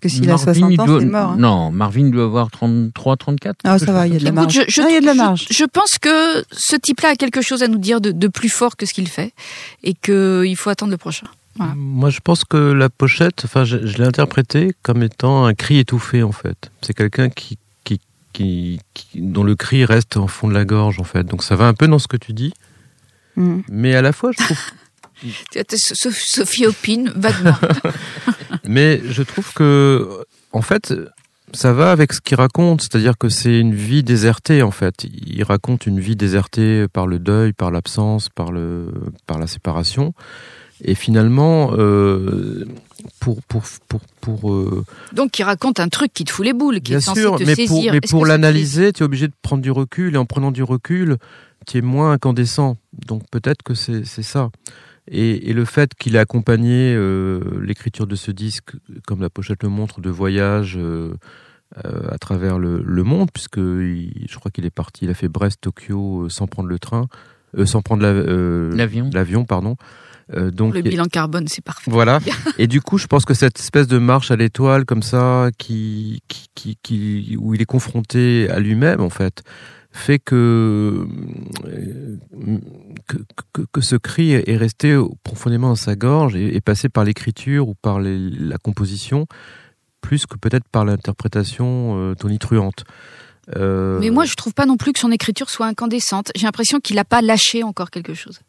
Parce que s'il a Marvin, 60 il ans, doit- c'est mort. hein. Non, Marvin doit avoir 33, 34. Ah, ça va, il y a de la Écoute, marge. je, je- Ah, il y a de la je- marge. Je, pense que ce type-là a quelque chose à nous dire de, de plus fort que ce qu'il fait et qu'il faut attendre le prochain. Voilà. Moi, je pense que la pochette, enfin, je, je l'ai interprétée comme étant un cri étouffé, en fait. C'est quelqu'un qui, qui, qui, qui- dont le cri reste en fond de la gorge, en fait. Donc, ça va un peu dans ce que tu dis, Mm. mais à la fois, je trouve, Sophie opine vaguement. mais je trouve que, en fait, ça va avec ce qu'il raconte, c'est-à-dire que c'est une vie désertée, en fait. Il raconte une vie désertée par le deuil, par l'absence, par le, par la séparation. Et finalement, euh, pour, pour, pour, pour, euh, Donc, il raconte un truc qui te fout les boules, qui Bien est censé sûr, te mais saisir. pour, mais pour l'analyser, tu es obligé de prendre du recul, et en prenant du recul, tu es moins incandescent. Donc peut-être que c'est c'est ça. Et, et le fait qu'il ait accompagné euh, l'écriture de ce disque, comme la pochette le montre, de voyage euh, euh, à travers le, le monde, puisque il- je crois qu'il est parti, il a fait Brest-Tokyo euh, sans prendre le train, euh, sans prendre la- euh, L'avion. l'avion, pardon. Euh, donc Le bilan carbone, c'est parfait. voilà. Et du coup, je pense que cette espèce de marche à l'étoile comme ça, qui, qui, qui, qui- où il est confronté à lui-même, en fait, fait que, euh, que, ce cri est resté profondément dans sa gorge et est passé par l'écriture ou par la composition, plus que peut-être par l'interprétation euh, tonitruante. Euh, Mais moi, je trouve pas non plus que son écriture soit incandescente. J'ai l'impression qu'il a pas lâché encore quelque chose.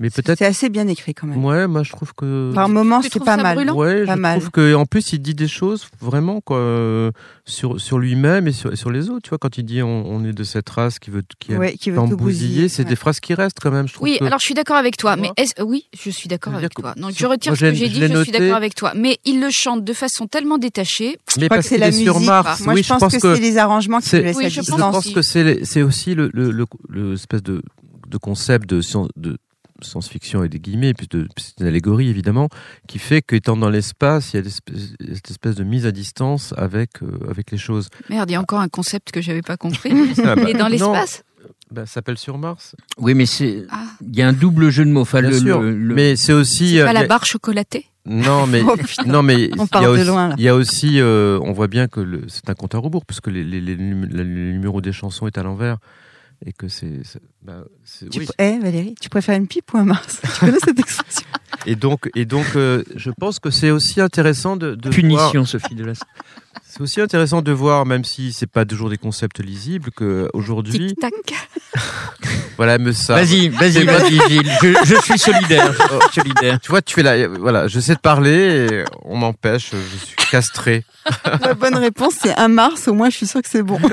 Mais peut-être. C'est assez bien écrit quand même. Ouais, moi je trouve que. Par moments, c'est pas mal. brûlant Ouais, Pas je mal. trouve que en plus il dit des choses vraiment quoi euh, sur sur lui-même et sur, sur les autres. Tu vois, quand il dit on, on est de cette race qui veut qui Ouais, qui veut tout bousiller, c'est ouais. des phrases qui restent quand même. Je trouve Oui, que- alors je suis d'accord avec toi, mais oui, je suis d'accord avec toi. sur- je retire moi, ce que j'ai dit, je suis d'accord avec toi. Mais il le chante de façon tellement détachée. mais Je crois parce que c'est la musique. Mars. Moi, je pense que, c'est les arrangements qui laissent je distance. je pense que c'est c'est aussi le, le, le, le espèce de, de concept de, science- de science-fiction et des guillemets, puis de c'est une allégorie évidemment, qui fait qu'étant dans l'espace, il y a cette espèce de mise à distance avec euh, avec les choses. Merde, il y a encore un concept que j'avais pas compris. Ah bah, Il est dans l'espace? Bah, ça s'appelle sur Mars. Oui, mais c'est. Ah, Il y a un double jeu de mots. Enfin, Bien le, sûr, le- le- mais c'est aussi c'est euh, pas la barre chocolatée? Non mais Oh, putain. non mais On il part y a de aussi, loin, là. il y a aussi euh, on voit bien que le- c'est un compte à rebours parce que les, les, les, numé- les numéros des chansons est à l'envers et que c'est bah, Tu oui. Eh, Valérie, tu préfères une pipe ou un Mars Tu connais cette expression? Et donc et donc euh, je pense que c'est aussi intéressant de, de voir punition, Sophie de la. c'est aussi intéressant de voir même si c'est pas toujours des concepts lisibles que aujourd'hui Tic tac. voilà me ça Vas-y, vas-y, vas-y, Gilles. Je, je suis solidaire. Solidaire. tu vois tu fais là voilà je sais de parler et on m'empêche je suis castré La bonne réponse, c'est un Mars. Au moins, je suis sûre que c'est bon.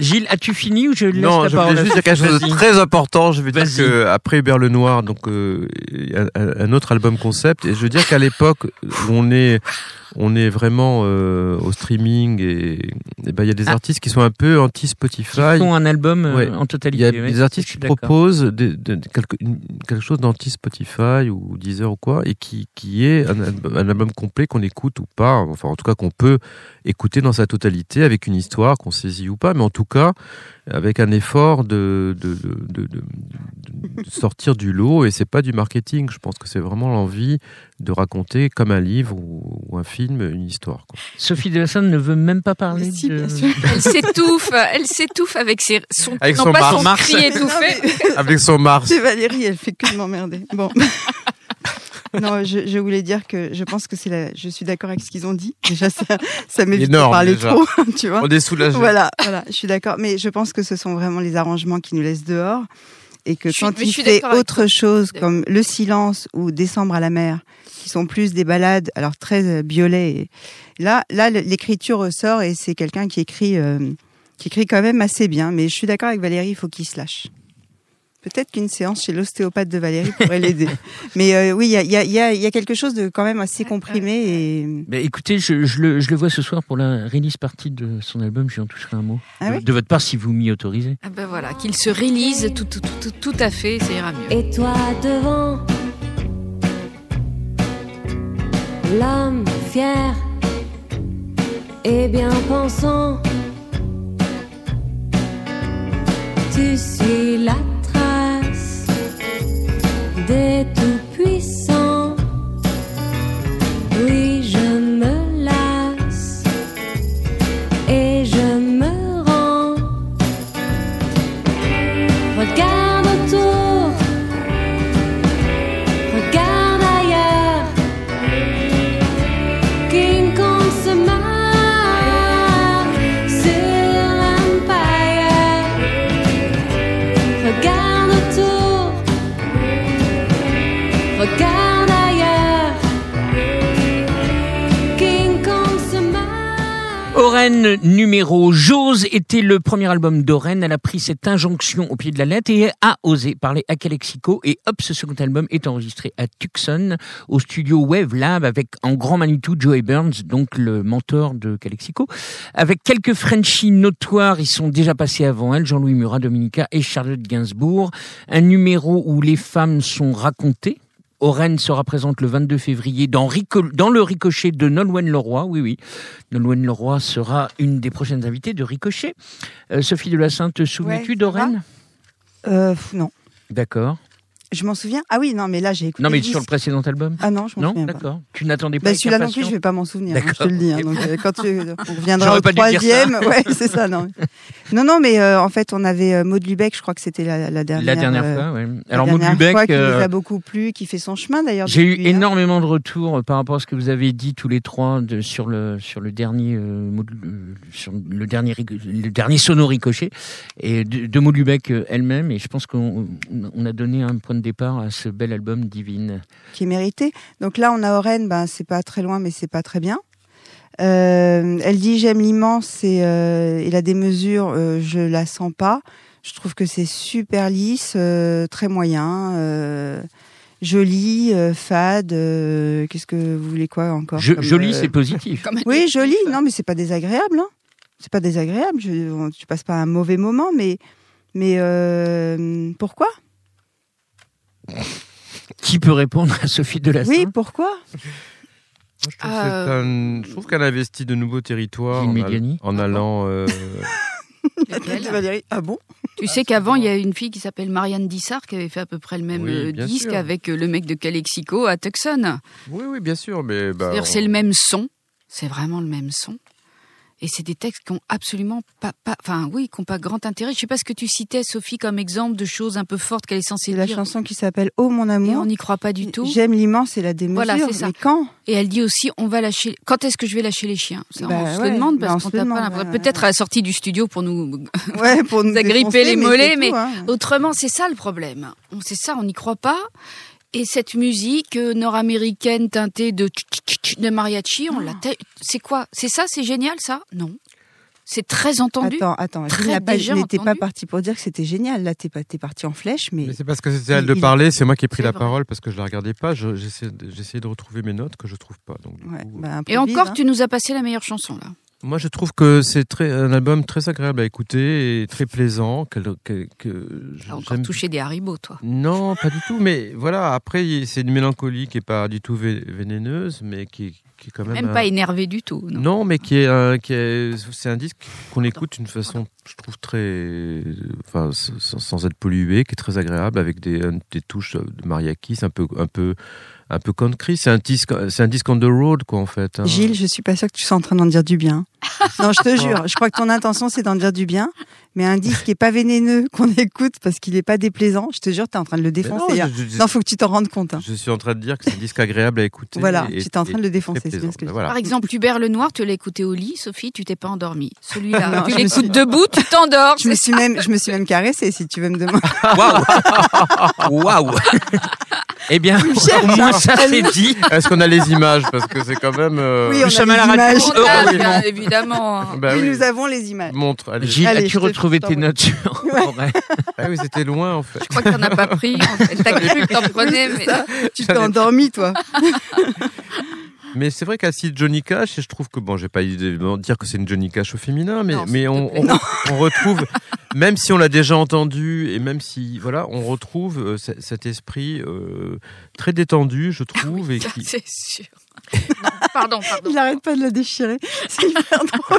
Gilles, as-tu fini ou je laisse non la je parole voulais juste dire quelque chose de très important. Je veux dire que après Hubert Lenoir donc euh, un, un autre album concept. Et je veux dire qu'à l'époque on est on est vraiment euh, au streaming et, ben il y a des Ah. artistes qui sont un peu anti Spotify Ils font un album euh, Ouais. en Il y totalité. a ouais. des artistes qui proposent des- des- quelque, une- quelque chose d'anti-Spotify ou Deezer ou quoi, et qui, qui est un, un album complet qu'on écoute ou pas, enfin en tout cas qu'on peut écouter dans sa totalité avec une histoire qu'on saisit ou pas, mais en tout cas avec un effort de, de, de, de- de- de sortir du lot, et c'est pas du marketing, je pense que c'est vraiment l'envie de raconter comme un livre ou, ou un film une histoire. quoi. Sophie de la Sainte ne veut même pas parler si, de... bien sûr. Elle s'étouffe, elle s'étouffe avec ses, son, Avec non son pas Mars. son Mars. cri étouffé. Avec son Mars. C'est Valérie, elle fait que de m'emmerder. Bon. Non, je, je voulais dire que je pense que c'est la. Je suis d'accord avec ce qu'ils ont dit. Déjà, ça, ça m'évite de parler déjà. trop, tu vois. On est soulagé. Voilà, voilà, je suis d'accord. Mais je pense que ce sont vraiment les arrangements qui nous laissent dehors. Et que Je quand il fait autre chose, comme Le Silence ou Décembre à la mer, qui sont plus des balades, alors très euh, violet. et- Là, là, l'écriture ressort et c'est quelqu'un qui écrit, euh, qui écrit quand même assez bien. Mais je suis d'accord avec Valérie, il faut qu'il se lâche. Peut-être qu'une séance chez l'ostéopathe de Valérie pourrait l'aider. Mais euh, oui, il y a, il y, a, il y, a, il y a quelque chose de quand même assez comprimé et Bah, écoutez, je, je le, je le vois ce soir pour la release partie de son album, j'y en toucherai un mot. Ah de, oui de votre part, si vous m'y autorisez. Ah ben voilà, qu'il se rélise tout, tout, tout, tout, tout à fait, ça ira mieux. Et toi devant L'homme fier et bien pensant Tu suis la trace des tout-puissants Numéro J'ose était le premier album d'Oren. Elle a pris cette injonction au pied de la lettre et a osé parler à Calexico. Et hop, ce second album est enregistré à Tucson, au studio Wave Lab, avec en grand Manitou Joey Burns, donc le mentor de Calexico. Avec quelques Frenchies notoires, ils sont déjà passés avant elle, Jean-Louis Murat, Dominica et Charlotte Gainsbourg. Un numéro où les femmes sont racontées. Oren sera présente le 22 février dans, Rico- dans le ricochet de Nolwenn Leroy. Oui, oui. Nolwenn Leroy sera une des prochaines invitées de Ricochet. Euh, Sophie de la Sainte, te souviens-tu Ouais, d'Oren? Euh, non. D'accord. Je m'en souviens. Ah oui, non, mais là, j'ai écouté. Non, mais sur le précédent album Ah non, je m'en Non, souviens pas. d'accord. Tu n'attendais pas Bah, celui-là non plus, je vais pas m'en souvenir. hein, je te le dis. hein. donc, euh, quand tu, on reviendra au pas dû dire troisième, ouais, c'est ça. Non, non, non, mais euh, en fait, on avait euh, Maud Lubeck. Je crois que c'était la, la dernière. La dernière fois, ouais. Alors, Maud Lubeck, fois, qui nous a beaucoup plu, qui fait son chemin d'ailleurs. J'ai eu hein. énormément de retours par rapport à ce que vous avez dit tous les trois de, sur le sur le dernier sur le dernier le dernier et de, de Maud Lubeck elle-même et je pense qu'on on a donné un point de départ à ce bel album Divine. qui est mérité. Donc là, on a Oren, ben c'est pas très loin, mais c'est pas très bien. Euh, elle dit j'aime l'immense et, euh, et la démesure, euh, je la sens pas. Je trouve que c'est super lisse, euh, très moyen, euh, joli, euh, fade. euh, Qu'est-ce que vous voulez quoi encore Je- comme, joli, euh, c'est positif. Oui, joli. Non, mais c'est pas désagréable. Hein. C'est pas désagréable. Je, tu passes pas un mauvais moment, mais mais euh, pourquoi? Qui peut répondre à Sophie Delassin Oui, pourquoi? Moi, je, trouve que Euh, un- je trouve qu'elle investit de nouveaux territoires en, en allant. euh, Valérie Ah bon? Tu sais qu'avant, il y a une fille qui s'appelle Marianne Dissart qui avait fait à peu près le même Oui, euh, disque sûr. avec le mec de Calexico à Tucson. Oui, oui, bien sûr, mais bah, C'est-à-dire, on- c'est le même son. C'est vraiment le même son. Et c'est des textes qui ont absolument pas, pas, enfin oui, qui ont pas grand intérêt. Je sais pas ce que tu citais, Sophie, comme exemple de choses un peu fortes qu'elle est censée la dire. chanson qui s'appelle Oh mon Et amour. on n'y croit pas du tout. J'aime l'immense et la démesure. Voilà, c'est ça. Mais quand Et elle dit aussi, on va lâcher. Quand est-ce que je vais lâcher les chiens? Ça, Bah On se ouais, le demande bah parce qu'on t'a pas ouais, Peut-être à la sortie du studio pour nous. Ouais, pour nous S'agripper défoncer, les mollets, mais- tout, hein. Autrement, c'est ça le problème. C'est ça, on n'y croit pas. Et cette musique euh, nord-américaine teintée de mariachi, on l'a. te- C'est quoi? C'est ça? C'est génial ça? Non. C'est très entendu. Attends, attends. Très Je déjà n'étais pas parti pour dire que c'était génial. Là, t'es pas, t'es parti en flèche, mais. Mais c'est parce que c'était à elle de il- parler, c'est moi qui ai pris la vrai. parole parce que je la regardais pas. je- J'essaie de- j'essayais de retrouver mes notes que je trouve pas. Donc, du Ouais, coup, bah, Et encore, hein. tu nous as passé la meilleure chanson là. Moi, je trouve que c'est très un album très agréable à écouter et très plaisant. que, que T'as encore touché des haribots, toi. Non, pas du tout. Mais voilà, après, c'est une mélancolie qui est pas du tout vé- vénéneuse, mais qui, est- qui est quand même. Même un- pas énervé du tout. Non. Non, mais qui est, un- qui est, c'est un disque qu'on écoute d'une façon, je trouve très, enfin, sans, sans être pollué, qui est très agréable avec des, des touches de mariachi, c'est un peu, un peu, un peu country. C'est un disque, c'est un disque on the road, quoi, en fait. hein. Gilles, je suis pas sûre que tu sois en train d'en dire du bien. Non, je te jure. Je crois que ton intention, c'est d'en dire du bien. Mais un disque qui est pas vénéneux, qu'on écoute parce qu'il est pas déplaisant, je te jure, t'es en train de le défoncer. non, hein. je, je- Non, faut que tu t'en rendes compte. hein. je suis en train de dire que c'est un disque agréable à écouter. Voilà, tu étais en train de le défoncer, très c'est bien ce que je Voilà. Par exemple, Hubert Lenoir, tu l'as écouté au lit, Sophie, tu t'es pas endormie. Celui-là, Non, tu l'écoutes suis- debout, tu t'endors. Je me suis même, je me suis même caressée, si tu veux me demander. Waouh Waouh Eh bien, au moins ça c'est dit. Est-ce qu'on a les images parce que c'est quand même. euh, Oui, Nous on sommes a à les la images. Heureusement. Ah, bien évidemment. oui, oui. nous avons les images. Montre. allez. Gilles, as-tu retrouvé tes notes sur Aurel Ah oui, c'était loin en fait. Je crois que t'en as pas pris. En fait. T'as cru que t'en prenais, mais Tu t'es endormi, toi. Mais c'est vrai qu'à cite Johnny Cash, et je trouve que, bon, j'ai pas idée de dire que c'est une Johnny Cash au féminin, mais, Non, mais on, plaît. on, on retrouve, même si on l'a déjà entendu, et même si, voilà, on retrouve euh, ce- cet esprit euh, très détendu, je trouve, et qui. c'est sûr. Non, pardon, pardon. Il arrête pas de la déchirer. C'est hyper drôle.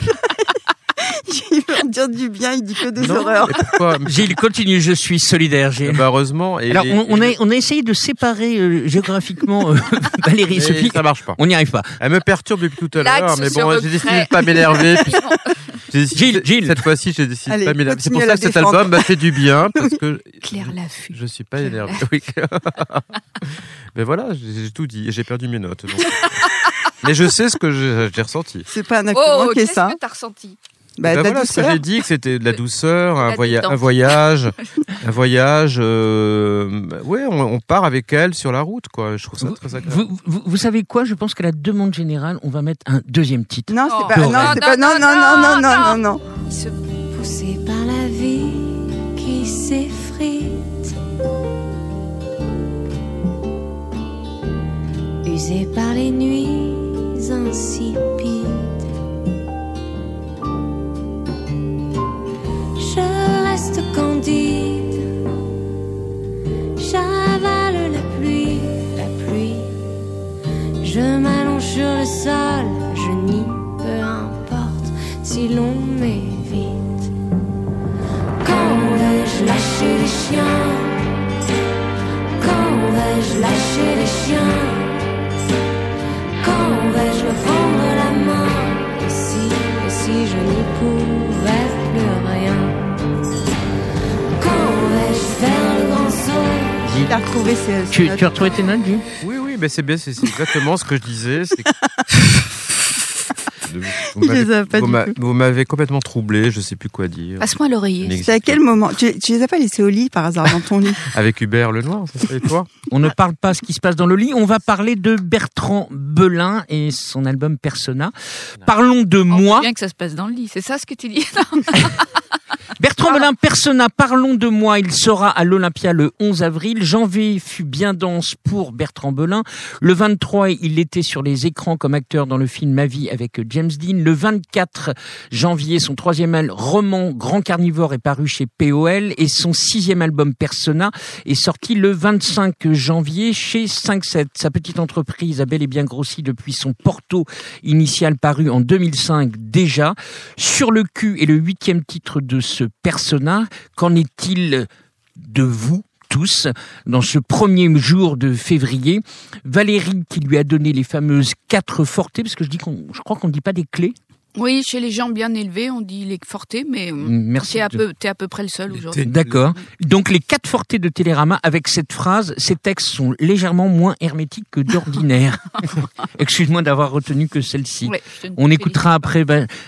Il veut en dire du bien, il dit que des Non, horreurs. Gilles, continue, je suis solidaire. Gilles. Bah, heureusement. Et, Alors, on, a, on a essayé de séparer euh, géographiquement euh, Valérie et Sophie. ça marche pas. On n'y arrive pas. Elle me perturbe depuis tout à l'heure, mais bon, j'ai décidé de pas m'énerver. Gilles, Gilles. Cette fois-ci, j'ai décidé de Allez, pas m'énerver. C'est pour ça que cet défendre. album m'a fait du bien, parce que Claire l'affût. Je suis pas énervé. Oui. Mais voilà, j'ai tout dit j'ai perdu mes notes. donc. Mais je sais ce que j'ai ressenti. C'est pas un Oh, qu'est-ce ça. que t'as ressenti? Bah, Ben voilà ce que j'ai dit, que c'était de la douceur, un, La voya- détente. un voyage, un voyage. Euh, ouais, on, on part avec elle sur la route, quoi. Je trouve ça Vous, très agréable. vous, vous- vous savez quoi? Je pense qu'à la demande générale, on va mettre un deuxième titre. Non, Oh. c'est pas. Non, Non, pas. Non, non, non, non, non, non, non. Se poussé par la vie qui s'effrite, usé par les nuits insipides. Je reste candide, j'avale la pluie, la pluie. Je m'allonge sur le sol, je nie, peu importe si l'on m'évite. Quand vais-je lâcher les chiens? Vais-je lâcher les chiens? Tu, notes. tu as retrouvé tes notes, Guy Oui, oui, mais c'est bien, c'est c'est exactement ce que je disais. c'est que- Vous m'avez- les a pas vous du m'a- tout. vous m'avez complètement troublé, je sais plus quoi dire. Passe-moi l'oreiller. C'est à quel moment tu, tu les as pas laissés au lit par hasard dans ton lit Avec Hubert Lenoir, ça et toi On ne parle pas ce qui se passe dans le lit. On va parler de Bertrand Belin et son album Persona. Parlons de On moi. voit bien que ça se passe dans le lit. C'est ça ce que tu dis Bertrand Belin, Persona, parlons de moi. Il sera à l'Olympia le 11 avril. Janvier fut bien dense pour Bertrand Belin. Le 23, il était sur les écrans comme acteur dans le film Ma vie avec James Dean. Le 24 janvier, son troisième roman Grand Carnivore est paru chez POL et son sixième album Persona est sorti le 25 janvier chez 5-7. Sa petite entreprise a bel et bien grossi depuis son Porto initial paru en 2005 déjà. Sur le cul est le huitième titre de ce Persona. Qu'en est-il de vous tous dans ce premier jour de février? Valérie qui lui a donné les fameuses quatre fortées, parce que je dis qu'on, je crois qu'on ne dit pas des clés. Oui, chez les gens bien élevés, on dit les fortés, mais euh, Merci. t'es à, de- peu, t'es à peu près le seul aujourd'hui. D'accord. Donc les quatre fortés de Télérama avec cette phrase, ces textes sont légèrement moins hermétiques que d'ordinaire. Excuse-moi d'avoir retenu que celle-ci. Ouais, On écoutera après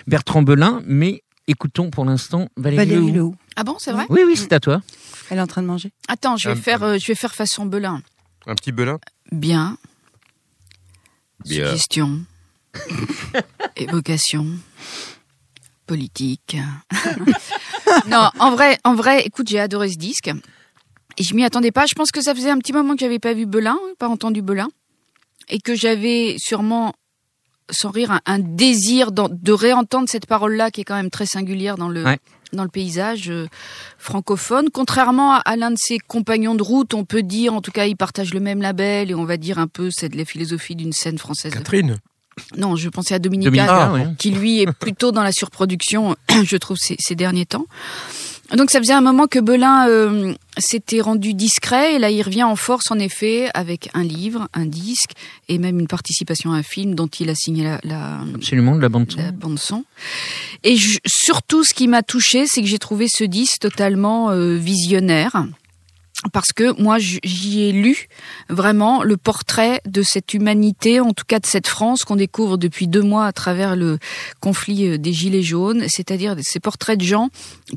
Bertrand Belin, mais écoutons pour l'instant Valérie, Valérie Lehoux. Ah bon, c'est vrai Oui, oui, c'est à toi. Elle est en train de manger. Attends, je vais, faire, euh, je vais faire façon Belin. Un petit belin Bien. Bien. Suggestion. Évocation. Politique. non, en vrai, en vrai, écoute, j'ai adoré ce disque. Et je m'y attendais pas. Je pense que ça faisait un petit moment que j'avais pas vu Belin, pas entendu Belin. Et que j'avais sûrement, sans rire, un, un désir de réentendre cette parole-là qui est quand même très singulière dans le, Ouais. dans le paysage euh, francophone. Contrairement à, à l'un de ses compagnons de route, on peut dire, en tout cas, ils partagent le même label et on va dire un peu, c'est de la philosophie d'une scène française. Catherine Non, je pensais à Dominique Dominica, Ah, ouais. qui lui est plutôt dans la surproduction, je trouve, ces, ces derniers temps. Donc ça faisait un moment que Belin euh, s'était rendu discret, et là il revient en force en effet avec un livre, un disque, et même une participation à un film dont il a signé la, la, Absolument, de la bande son. la bande son. Et je- surtout, ce qui m'a touché, c'est que j'ai trouvé ce disque totalement euh, visionnaire. Parce que moi, j'y ai lu vraiment le portrait de cette humanité, en tout cas de cette France qu'on découvre depuis deux mois à travers le conflit euh, des Gilets jaunes, c'est-à-dire ces portraits de gens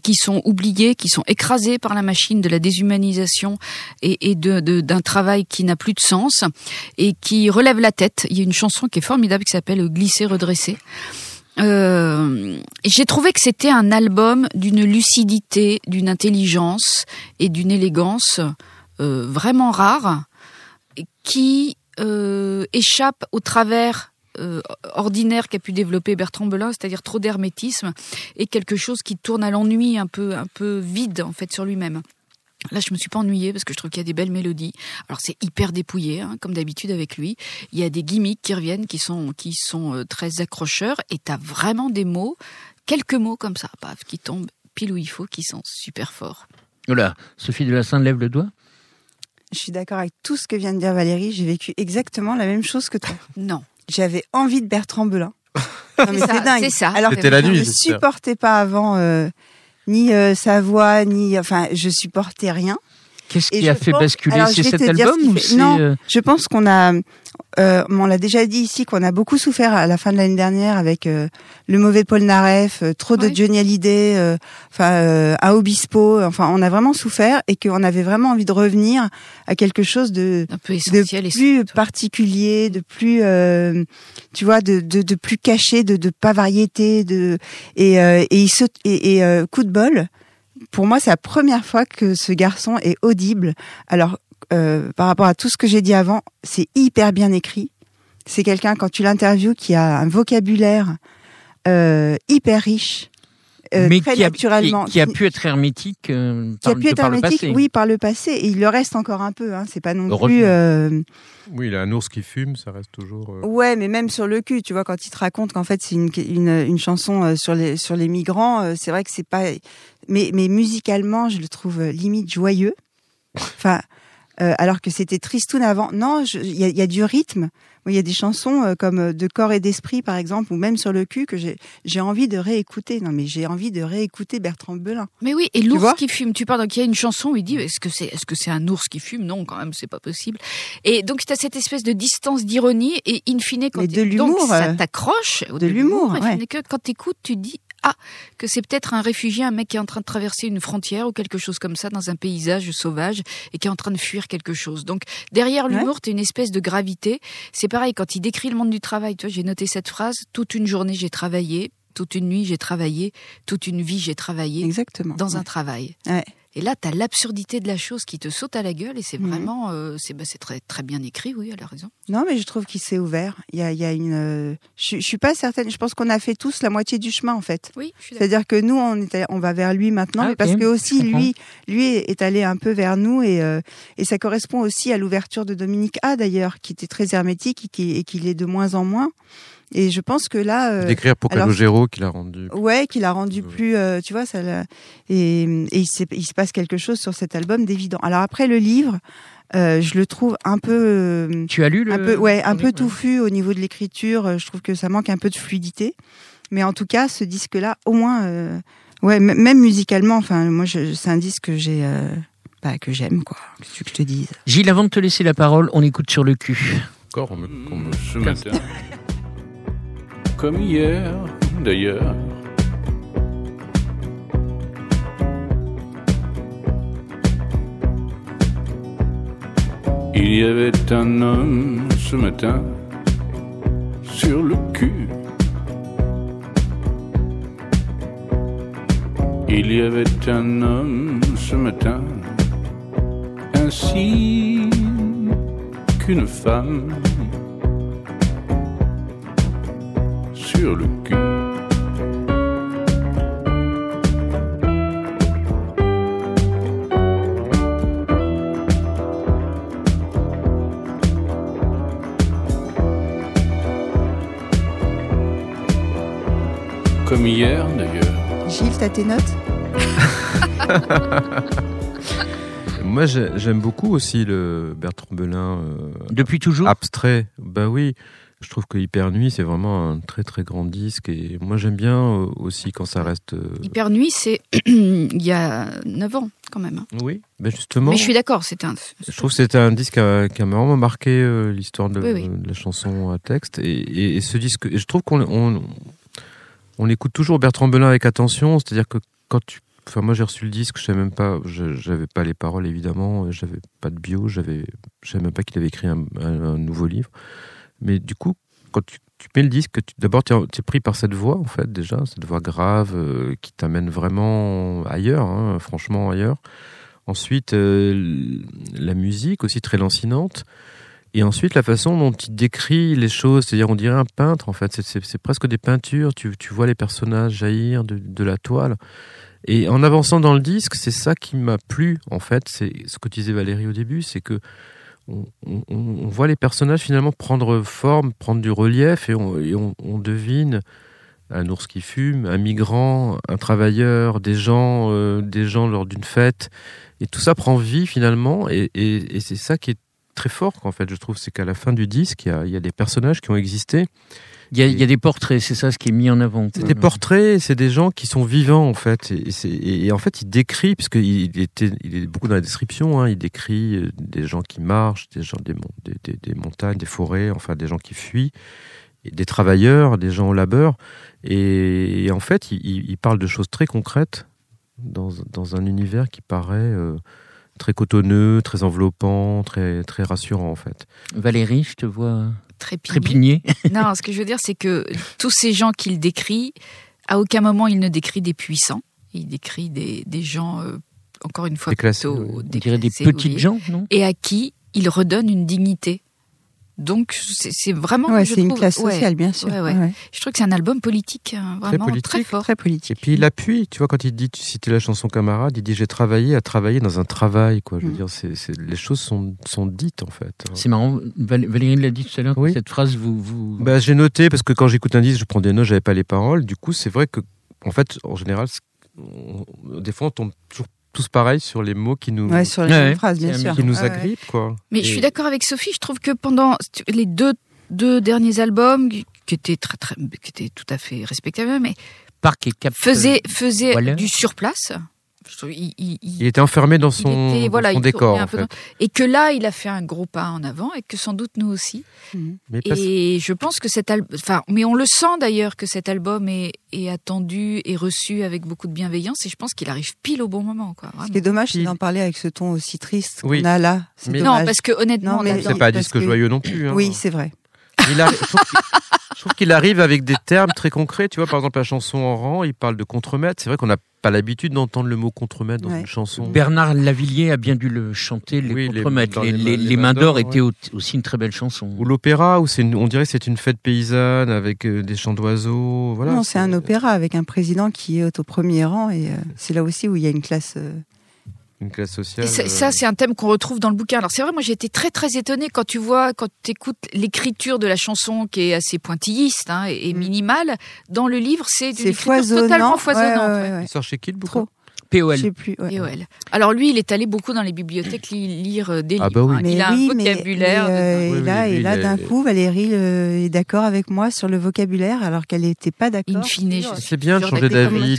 qui sont oubliés, qui sont écrasés par la machine de la déshumanisation et, d'un travail qui n'a plus de sens et qui relèvent la tête. Il y a une chanson qui est formidable qui s'appelle Glisser, redresser. Euh, j'ai trouvé que c'était un album d'une lucidité, d'une intelligence et d'une élégance euh, vraiment rare qui euh, échappe au travers euh, ordinaire qu'a pu développer Bertrand Belin, c'est-à-dire trop d'hermétisme et quelque chose qui tourne à l'ennui un peu un peu vide en fait sur lui-même. Là, je me suis pas ennuyée parce que je trouve qu'il y a des belles mélodies. Alors c'est hyper dépouillé, hein, comme d'habitude avec lui. Il y a des gimmicks qui reviennent, qui sont qui sont euh, très accrocheurs, et t'as vraiment des mots, quelques mots comme ça, paf, qui tombent pile où il faut, qui sont super forts. Voilà, Sophie de la Sainte lève le doigt? Je suis d'accord avec tout ce que vient de dire Valérie. J'ai vécu exactement la même chose que toi. Non, J'avais envie de Bertrand Belin. Non, mais C'est ça, c'est dingue. c'est ça. Alors, C'était la je nuit, ne c'est ça. supportais pas avant euh, ni euh, sa voix, ni enfin, je supportais rien. Qu'est-ce qui a fait pense- basculer? C'est cet album ce ou fait- Non. euh, Je pense qu'on a, euh, on l'a déjà dit ici, qu'on a beaucoup souffert à la fin de l'année dernière avec euh, le mauvais Paul Naref, euh, trop de. Johnny Hallyday, euh, enfin euh, à Obispo. Enfin, on a vraiment souffert et qu'on avait vraiment envie de revenir à quelque chose de un peu essentiel et plus particulier, de plus, euh, tu vois, de, de, de plus caché, de, de pas variété, de et euh, et il et, et, euh, coup de bol. Pour moi, c'est la première fois que ce garçon est audible. Alors, euh, par rapport à tout ce que j'ai dit avant, c'est hyper bien écrit. C'est quelqu'un quand tu l'interviews qui a un vocabulaire euh, hyper riche, euh, mais très qui a, naturellement, qui, qui a pu être hermétique euh, qui a pu être hermétique, oui, par le passé, et il le reste encore un peu. Hein, c'est pas non plus. euh, Oui, il a un ours qui fume, ça reste toujours. euh, Ouais, mais même sur le cul, tu vois, quand il te raconte qu'en fait c'est une, une, une chanson sur les sur les migrants, euh, c'est vrai que c'est pas. Mais mais musicalement, je le trouve limite joyeux. Enfin, euh, alors que c'était tristoun avant. Non, il y y a du rythme. Il y a des chansons euh, comme euh, De corps et d'esprit, par exemple, ou même sur le cul que j'ai envie de réécouter. Non, mais j'ai envie de réécouter Bertrand Belin. Mais oui, et l'ours qui fume. Tu parles, donc il y a une chanson où il dit est-ce que c'est est-ce que c'est un ours qui fume? Non, quand même, c'est pas possible. Et donc tu as cette espèce de distance d'ironie et in fine quand Mais de l'humour, ça euh, t'accroche de l'humour, in ouais. quand t'écoutes, tu te dis ah que c'est peut-être un réfugié, un mec qui est en train de traverser une frontière ou quelque chose comme ça dans un paysage sauvage et qui est en train de fuir quelque chose. Donc derrière Ouais. l'humour, t'as une espèce de gravité. C'est pareil quand il décrit le monde du travail. Tu vois, j'ai noté cette phrase toute une journée j'ai travaillé, toute une nuit j'ai travaillé, toute une vie j'ai travaillé Exactement. dans un Ouais. travail. Ouais. Et là, tu as l'absurdité de la chose qui te saute à la gueule et c'est Mhm. vraiment, euh, c'est bah, c'est très, très bien écrit, oui, elle a raison. Non, mais je trouve qu'il s'est ouvert. Il y a, il y a une. euh, Je, je suis pas certaine. Je pense qu'on a fait tous la moitié du chemin en fait. Oui, je suis d'accord. C'est-à-dire que nous, on, est allé- on va vers lui maintenant, Ah, mais parce que aussi lui, lui est allé un peu vers nous et, euh, et ça correspond aussi à l'ouverture de Dominique A d'ailleurs, qui était très hermétique et qui, et qui l'est de moins en moins. Et je pense que là, euh, D'écrire pour alors- Calogero qui l'a rendu. ouais, qu'il a rendu Ouais. plus, euh, tu vois, ça. l'a- Et, et il, se passe quelque chose sur cet album d'évident. Alors après le livre, euh, je le trouve un peu. Tu as lu le un peu ouais un peu touffu au niveau de l'écriture je trouve que ça manque un peu de fluidité mais en tout cas ce disque là au moins euh, ouais m- même musicalement enfin moi je- c'est un disque que j'ai euh, bah, que j'aime quoi qu'est-ce que tu veux que je te dise? Gilles, avant de te laisser la parole, on écoute sur le cul. Encore, on me, on me ce casse. matin. Comme hier, d'ailleurs. Il y avait un homme ce matin sur le cul. Il y avait un homme ce matin ainsi qu'une femme sur le cul. Comme hier d'ailleurs. Gilles t'as tes notes Moi, j'ai- j'aime beaucoup aussi le Bertrand Belin euh, Depuis toujours abstrait. Bah oui, je trouve que Hyper Nuit, c'est vraiment un très très grand disque. Et moi, j'aime bien euh, aussi quand ça reste. euh, Hyper Nuit, c'est il y a 9 ans quand même. hein. Oui, bah justement. Mais je suis d'accord, c'est un. Je trouve que c'était un disque qui a, qui a vraiment marqué euh, l'histoire de, Oui, oui. de la chanson à texte. Et, et- et ce disque, et je trouve qu'on on, on écoute toujours Bertrand Belin avec attention. C'est-à-dire que quand tu. Enfin, moi, j'ai reçu le disque, je savais même pas, j'avais pas les paroles évidemment, j'avais pas de bio, j'avais, je savais même pas qu'il avait écrit un, un- un nouveau livre. Mais du coup, quand tu, mets le disque, d'abord, tu es, pris par cette voix, en fait, déjà, cette voix grave euh, qui t'amène vraiment ailleurs, hein, franchement ailleurs. Ensuite, euh, la musique aussi très lancinante. Et ensuite, la façon dont il décrit les choses, c'est-à-dire on dirait un peintre en fait, C'est- presque des peintures, tu, vois les personnages jaillir de la toile. Et en avançant dans le disque, c'est ça qui m'a plu en fait, c'est ce que disait Valérie au début, c'est que on, voit les personnages finalement prendre forme, prendre du relief et on, devine un ours qui fume, un migrant, un travailleur, des gens, euh, des gens lors d'une fête. Et tout ça prend vie finalement, et, c'est ça qui est très fort, en fait, je trouve, c'est qu'à la fin du disque, il y a des personnages qui ont existé. Il y, a, il y a des portraits, c'est ça ce qui est mis en avant. C'est des portraits, c'est des gens qui sont vivants, en fait. Et, c'est- et- et en fait, il décrit, puisqu'il il était, il est beaucoup dans la description, hein, il décrit euh, des gens qui marchent, des gens des, mon- des, des- des montagnes, des forêts, enfin des gens qui fuient, des travailleurs, des gens au labeur. Et, et en fait, il, il- il parle de choses très concrètes dans, dans un univers qui paraît euh, très cotonneux, très enveloppant, très, très rassurant, en fait. Valérie, je te vois Trépigné. Non, ce que je veux dire, c'est que tous ces gens qu'il décrit, à aucun moment il ne décrit des puissants. Il décrit des, des gens, euh, encore une fois, Déclassés, plutôt des petites gens, non? Et à qui il redonne une dignité. Donc, c'est vraiment. ouais je c'est une trouve- classe ouais, sociale bien sûr ouais, ouais. Ouais, Je trouve que c'est un album politique, hein, vraiment très, politique, fort. très politique Et puis il appuie, tu vois, quand il dit, tu citais la chanson Camarade, il dit j'ai travaillé à travailler dans un travail, quoi. Je veux Mm. dire, c'est, c'est- les choses sont, sont dites, en fait. C'est marrant. Val- Valérie l'a dit tout à l'heure. que Oui. Cette phrase, vous, vous. Bah, j'ai noté, parce que quand j'écoute un disque, je prends des notes, j'avais pas les paroles. Du coup, c'est vrai que, en fait, en général, des fois, on tombe toujours tous pareils sur les mots qui nous, Ouais, sur les Ouais, mêmes ouais. phrases, bien sûr. qui nous agrippent, quoi. Mais je suis d'accord avec Sophie. Je trouve que pendant les deux deux derniers albums qui étaient très très qui étaient tout à fait respectables, mais Parc et Cap. faisaient faisaient Voilà. du surplace. Il- il- il- Il était enfermé dans il son, était- dans voilà, son il décor, en fait. dans- et que là, il a fait un gros pas en avant, et que sans doute nous aussi. Mais parce- Et je pense que cet album, enfin, mais on le sent d'ailleurs que cet album est, est attendu et reçu avec beaucoup de bienveillance, et je pense qu'il arrive pile au bon moment, quoi. Ce qui est dommage, c'est d'en parler avec ce ton aussi triste Oui. qu'on a là. C'est Mais- Non, dommage. parce que honnêtement, Non, mais- c'est pas un disque que- joyeux non plus. hein. Oui, c'est vrai. Il a- je trouve qu'il- je trouve qu'il arrive avec des termes très concrets. Tu vois, par exemple, la chanson en rang, il parle de contremaître. C'est vrai qu'on n'a pas l'habitude d'entendre le mot contremaître dans Ouais. une chanson. Bernard Lavillier a bien dû le chanter, les Oui, les- contremaîtres. Les, les les- mains- les les mains mains d'or d'or, étaient au- aussi une très belle chanson. Ou l'opéra, où c'est une- on dirait que c'est une fête paysanne avec euh, des chants d'oiseaux. Voilà, non, c'est un opéra avec un président qui est au premier rang et euh, c'est là aussi où il y a une classe. euh, Une classe sociale. Et ça, euh, ça, c'est un thème qu'on retrouve dans le bouquin. Alors c'est vrai, moi j'ai été très très étonnée quand tu vois, quand tu écoutes l'écriture de la chanson qui est assez pointilliste hein, et, et Mm. minimale. Dans le livre, c'est une écriture foisonnant. totalement foisonnante. ouais, ouais. ouais, ouais. Il sort chez qui le bouquin? Trop. POL. Je sais plus. ouais. Ouais. Alors lui, il est allé beaucoup dans les bibliothèques li- lire euh, des Ah livres. bah oui. hein. Mais Il a oui, un vocabulaire. mais, euh, Oui, et oui, là, et là d'un est- coup, Valérie euh, est d'accord avec moi sur le vocabulaire alors qu'elle n'était pas d'accord. In fine, C'est bien de changer des d'avis.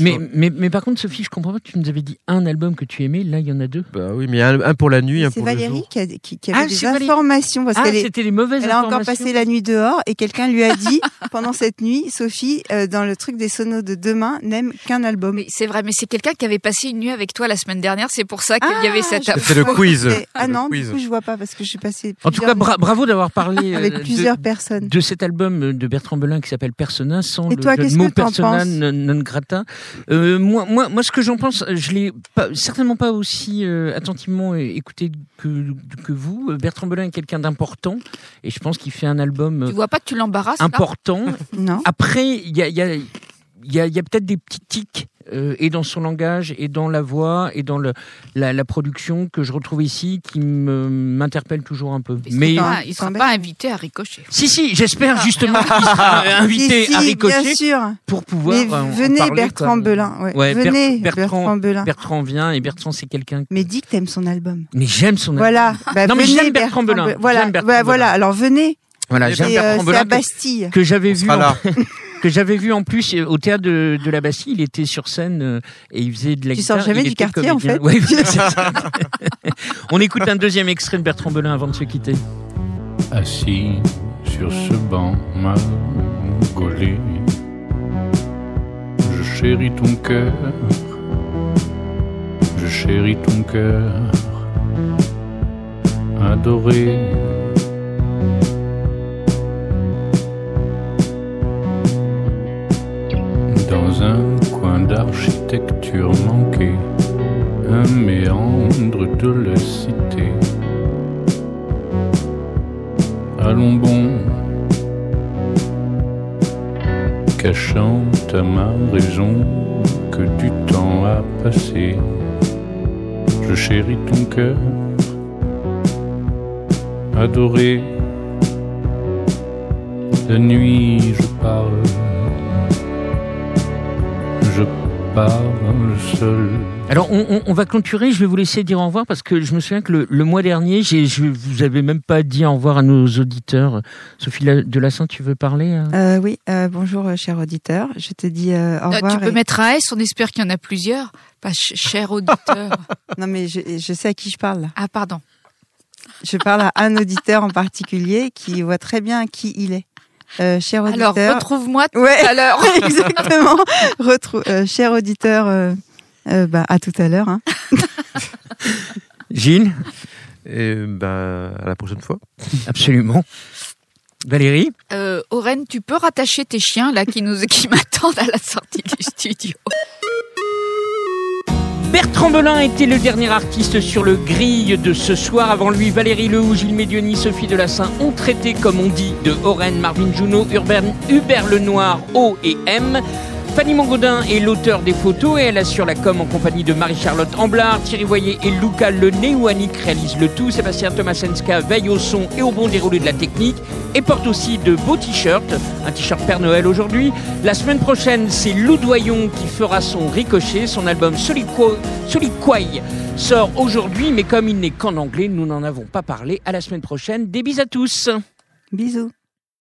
Mais, mais, mais par contre, Sophie, je comprends pas, tu nous avais dit un album que tu aimais, là il y en a deux. Bah oui, mais un, un pour la nuit, un C'est pour le Valérie jour. qui, a, qui, qui Ah, avait des c'est Valérie. informations parce Ah, qu'elle c'était les mauvaises elle a encore passé la nuit dehors et quelqu'un lui a dit pendant cette nuit, Sophie, euh, dans le truc des sonos de demain, n'aime qu'un album. Mais c'est vrai, mais c'est quelqu'un qui avait passé une nuit avec toi la semaine dernière. C'est pour ça qu'il y Ah, avait cette je- C'est le quiz. Et- ah Le non, quiz. du coup, je vois pas parce que je suis passée. En tout cas, bra- bravo d'avoir parlé euh, avec de- plusieurs personnes. de cet album de Bertrand Belin qui s'appelle Persona sans Et le toi, t'en persona penses non, non grata. Euh, moi, moi, moi, ce que j'en pense, je l'ai certainement pas aussi euh, attentivement écouté que, que vous. Euh, Bertrand Belin est quelqu'un d'important et je pense qu'il fait un album Tu euh, vois pas que tu l'embarrasses là? important. Non. Après, il y a, y a, il y a, il y a peut-être des petits tics. Euh, et dans son langage, et dans la voix, et dans le, la, la production que je retrouve ici, qui m'interpelle toujours un peu. Il Mais sera, pas, il sera t'embêtes. pas invité à ricocher. si, si, j'espère Ah, justement qu'il sera invité Si, à ricocher Bien sûr. pour pouvoir Mais euh, en venez, parler, Bertrand. Belin. Ouais. Ouais, Ber- venez, Bertrand- Bertrand, Belin. Bertrand vient et Bertrand c'est quelqu'un. Mais dis que t'aimes son album. Mais j'aime son. Voilà. Bah, Non, mais venez, j'aime Bertrand Belin. Voilà. Bah, Belin. voilà. Alors venez. Voilà, j'aime euh, Bertrand Belin que, Bastille. que j'avais vu sera. que j'avais vu en plus euh, au théâtre de, de la Bastille. Il était sur scène euh, et il faisait de la Tu guitare. sors jamais du quartier, en fait. Oui, oui, c'est ça. On écoute un deuxième extrait de Bertrand Belin avant de se quitter. assis sur ce banc gaulé. Je chéris ton cœur, je chéris ton cœur, adoré. Un coin d'architecture manquée, un méandre de la cité. Allons bon, cachant à ma raison que du temps a passé. Je chéris ton cœur, adoré. La nuit, je parle, seul. Alors, on, on- on va clôturer. Je vais vous laisser dire au revoir parce que je me souviens que le, le mois dernier, je vous avais même pas dit au revoir à nos auditeurs. Sophie La- Delassin, tu veux parler hein? Euh, oui. euh, bonjour, euh, cher auditeur. Je te dis euh, au Euh, revoir. tu peux et- mettre un S, on espère qu'il y en a plusieurs. Pas ch- cher auditeur. Non, mais je, je sais à qui je parle. ah, pardon. Je parle à un auditeur en particulier qui voit très bien qui il est. Euh, cher auditeur. Alors, retrouve-moi tout Ouais. à l'heure. Exactement. Retrou- euh, cher auditeur, euh, euh, bah, à tout à l'heure. hein. Gilles Et ben, à la prochaine fois. Absolument. Valérie Euh, Aurène, tu peux rattacher tes chiens là qui nous qui m'attendent à la sortie du studio. Bertrand Belin était le dernier artiste sur le grille de ce soir. Avant lui, Valérie Lehoux, Gilles Médioni, Sophie Delassin ont traité, comme on dit, de Oren, Marvin Juno, Hubert Lenoir, O et M. Fanny Mongodin est l'auteur des photos et elle assure la com en compagnie de Marie-Charlotte Amblard, Thierry Voyer et Luca Le Néouanic réalisent le tout. Sébastien Tomasenska veille au son et au bon déroulé de la technique et porte aussi de beaux t-shirts. Un t-shirt Père Noël aujourd'hui. La semaine prochaine, c'est Lou Doyon qui fera son ricochet. Son album Soliquoy sort aujourd'hui, mais comme il n'est qu'en anglais, nous n'en avons pas parlé. À la semaine prochaine. Des bis à tous. Bisous.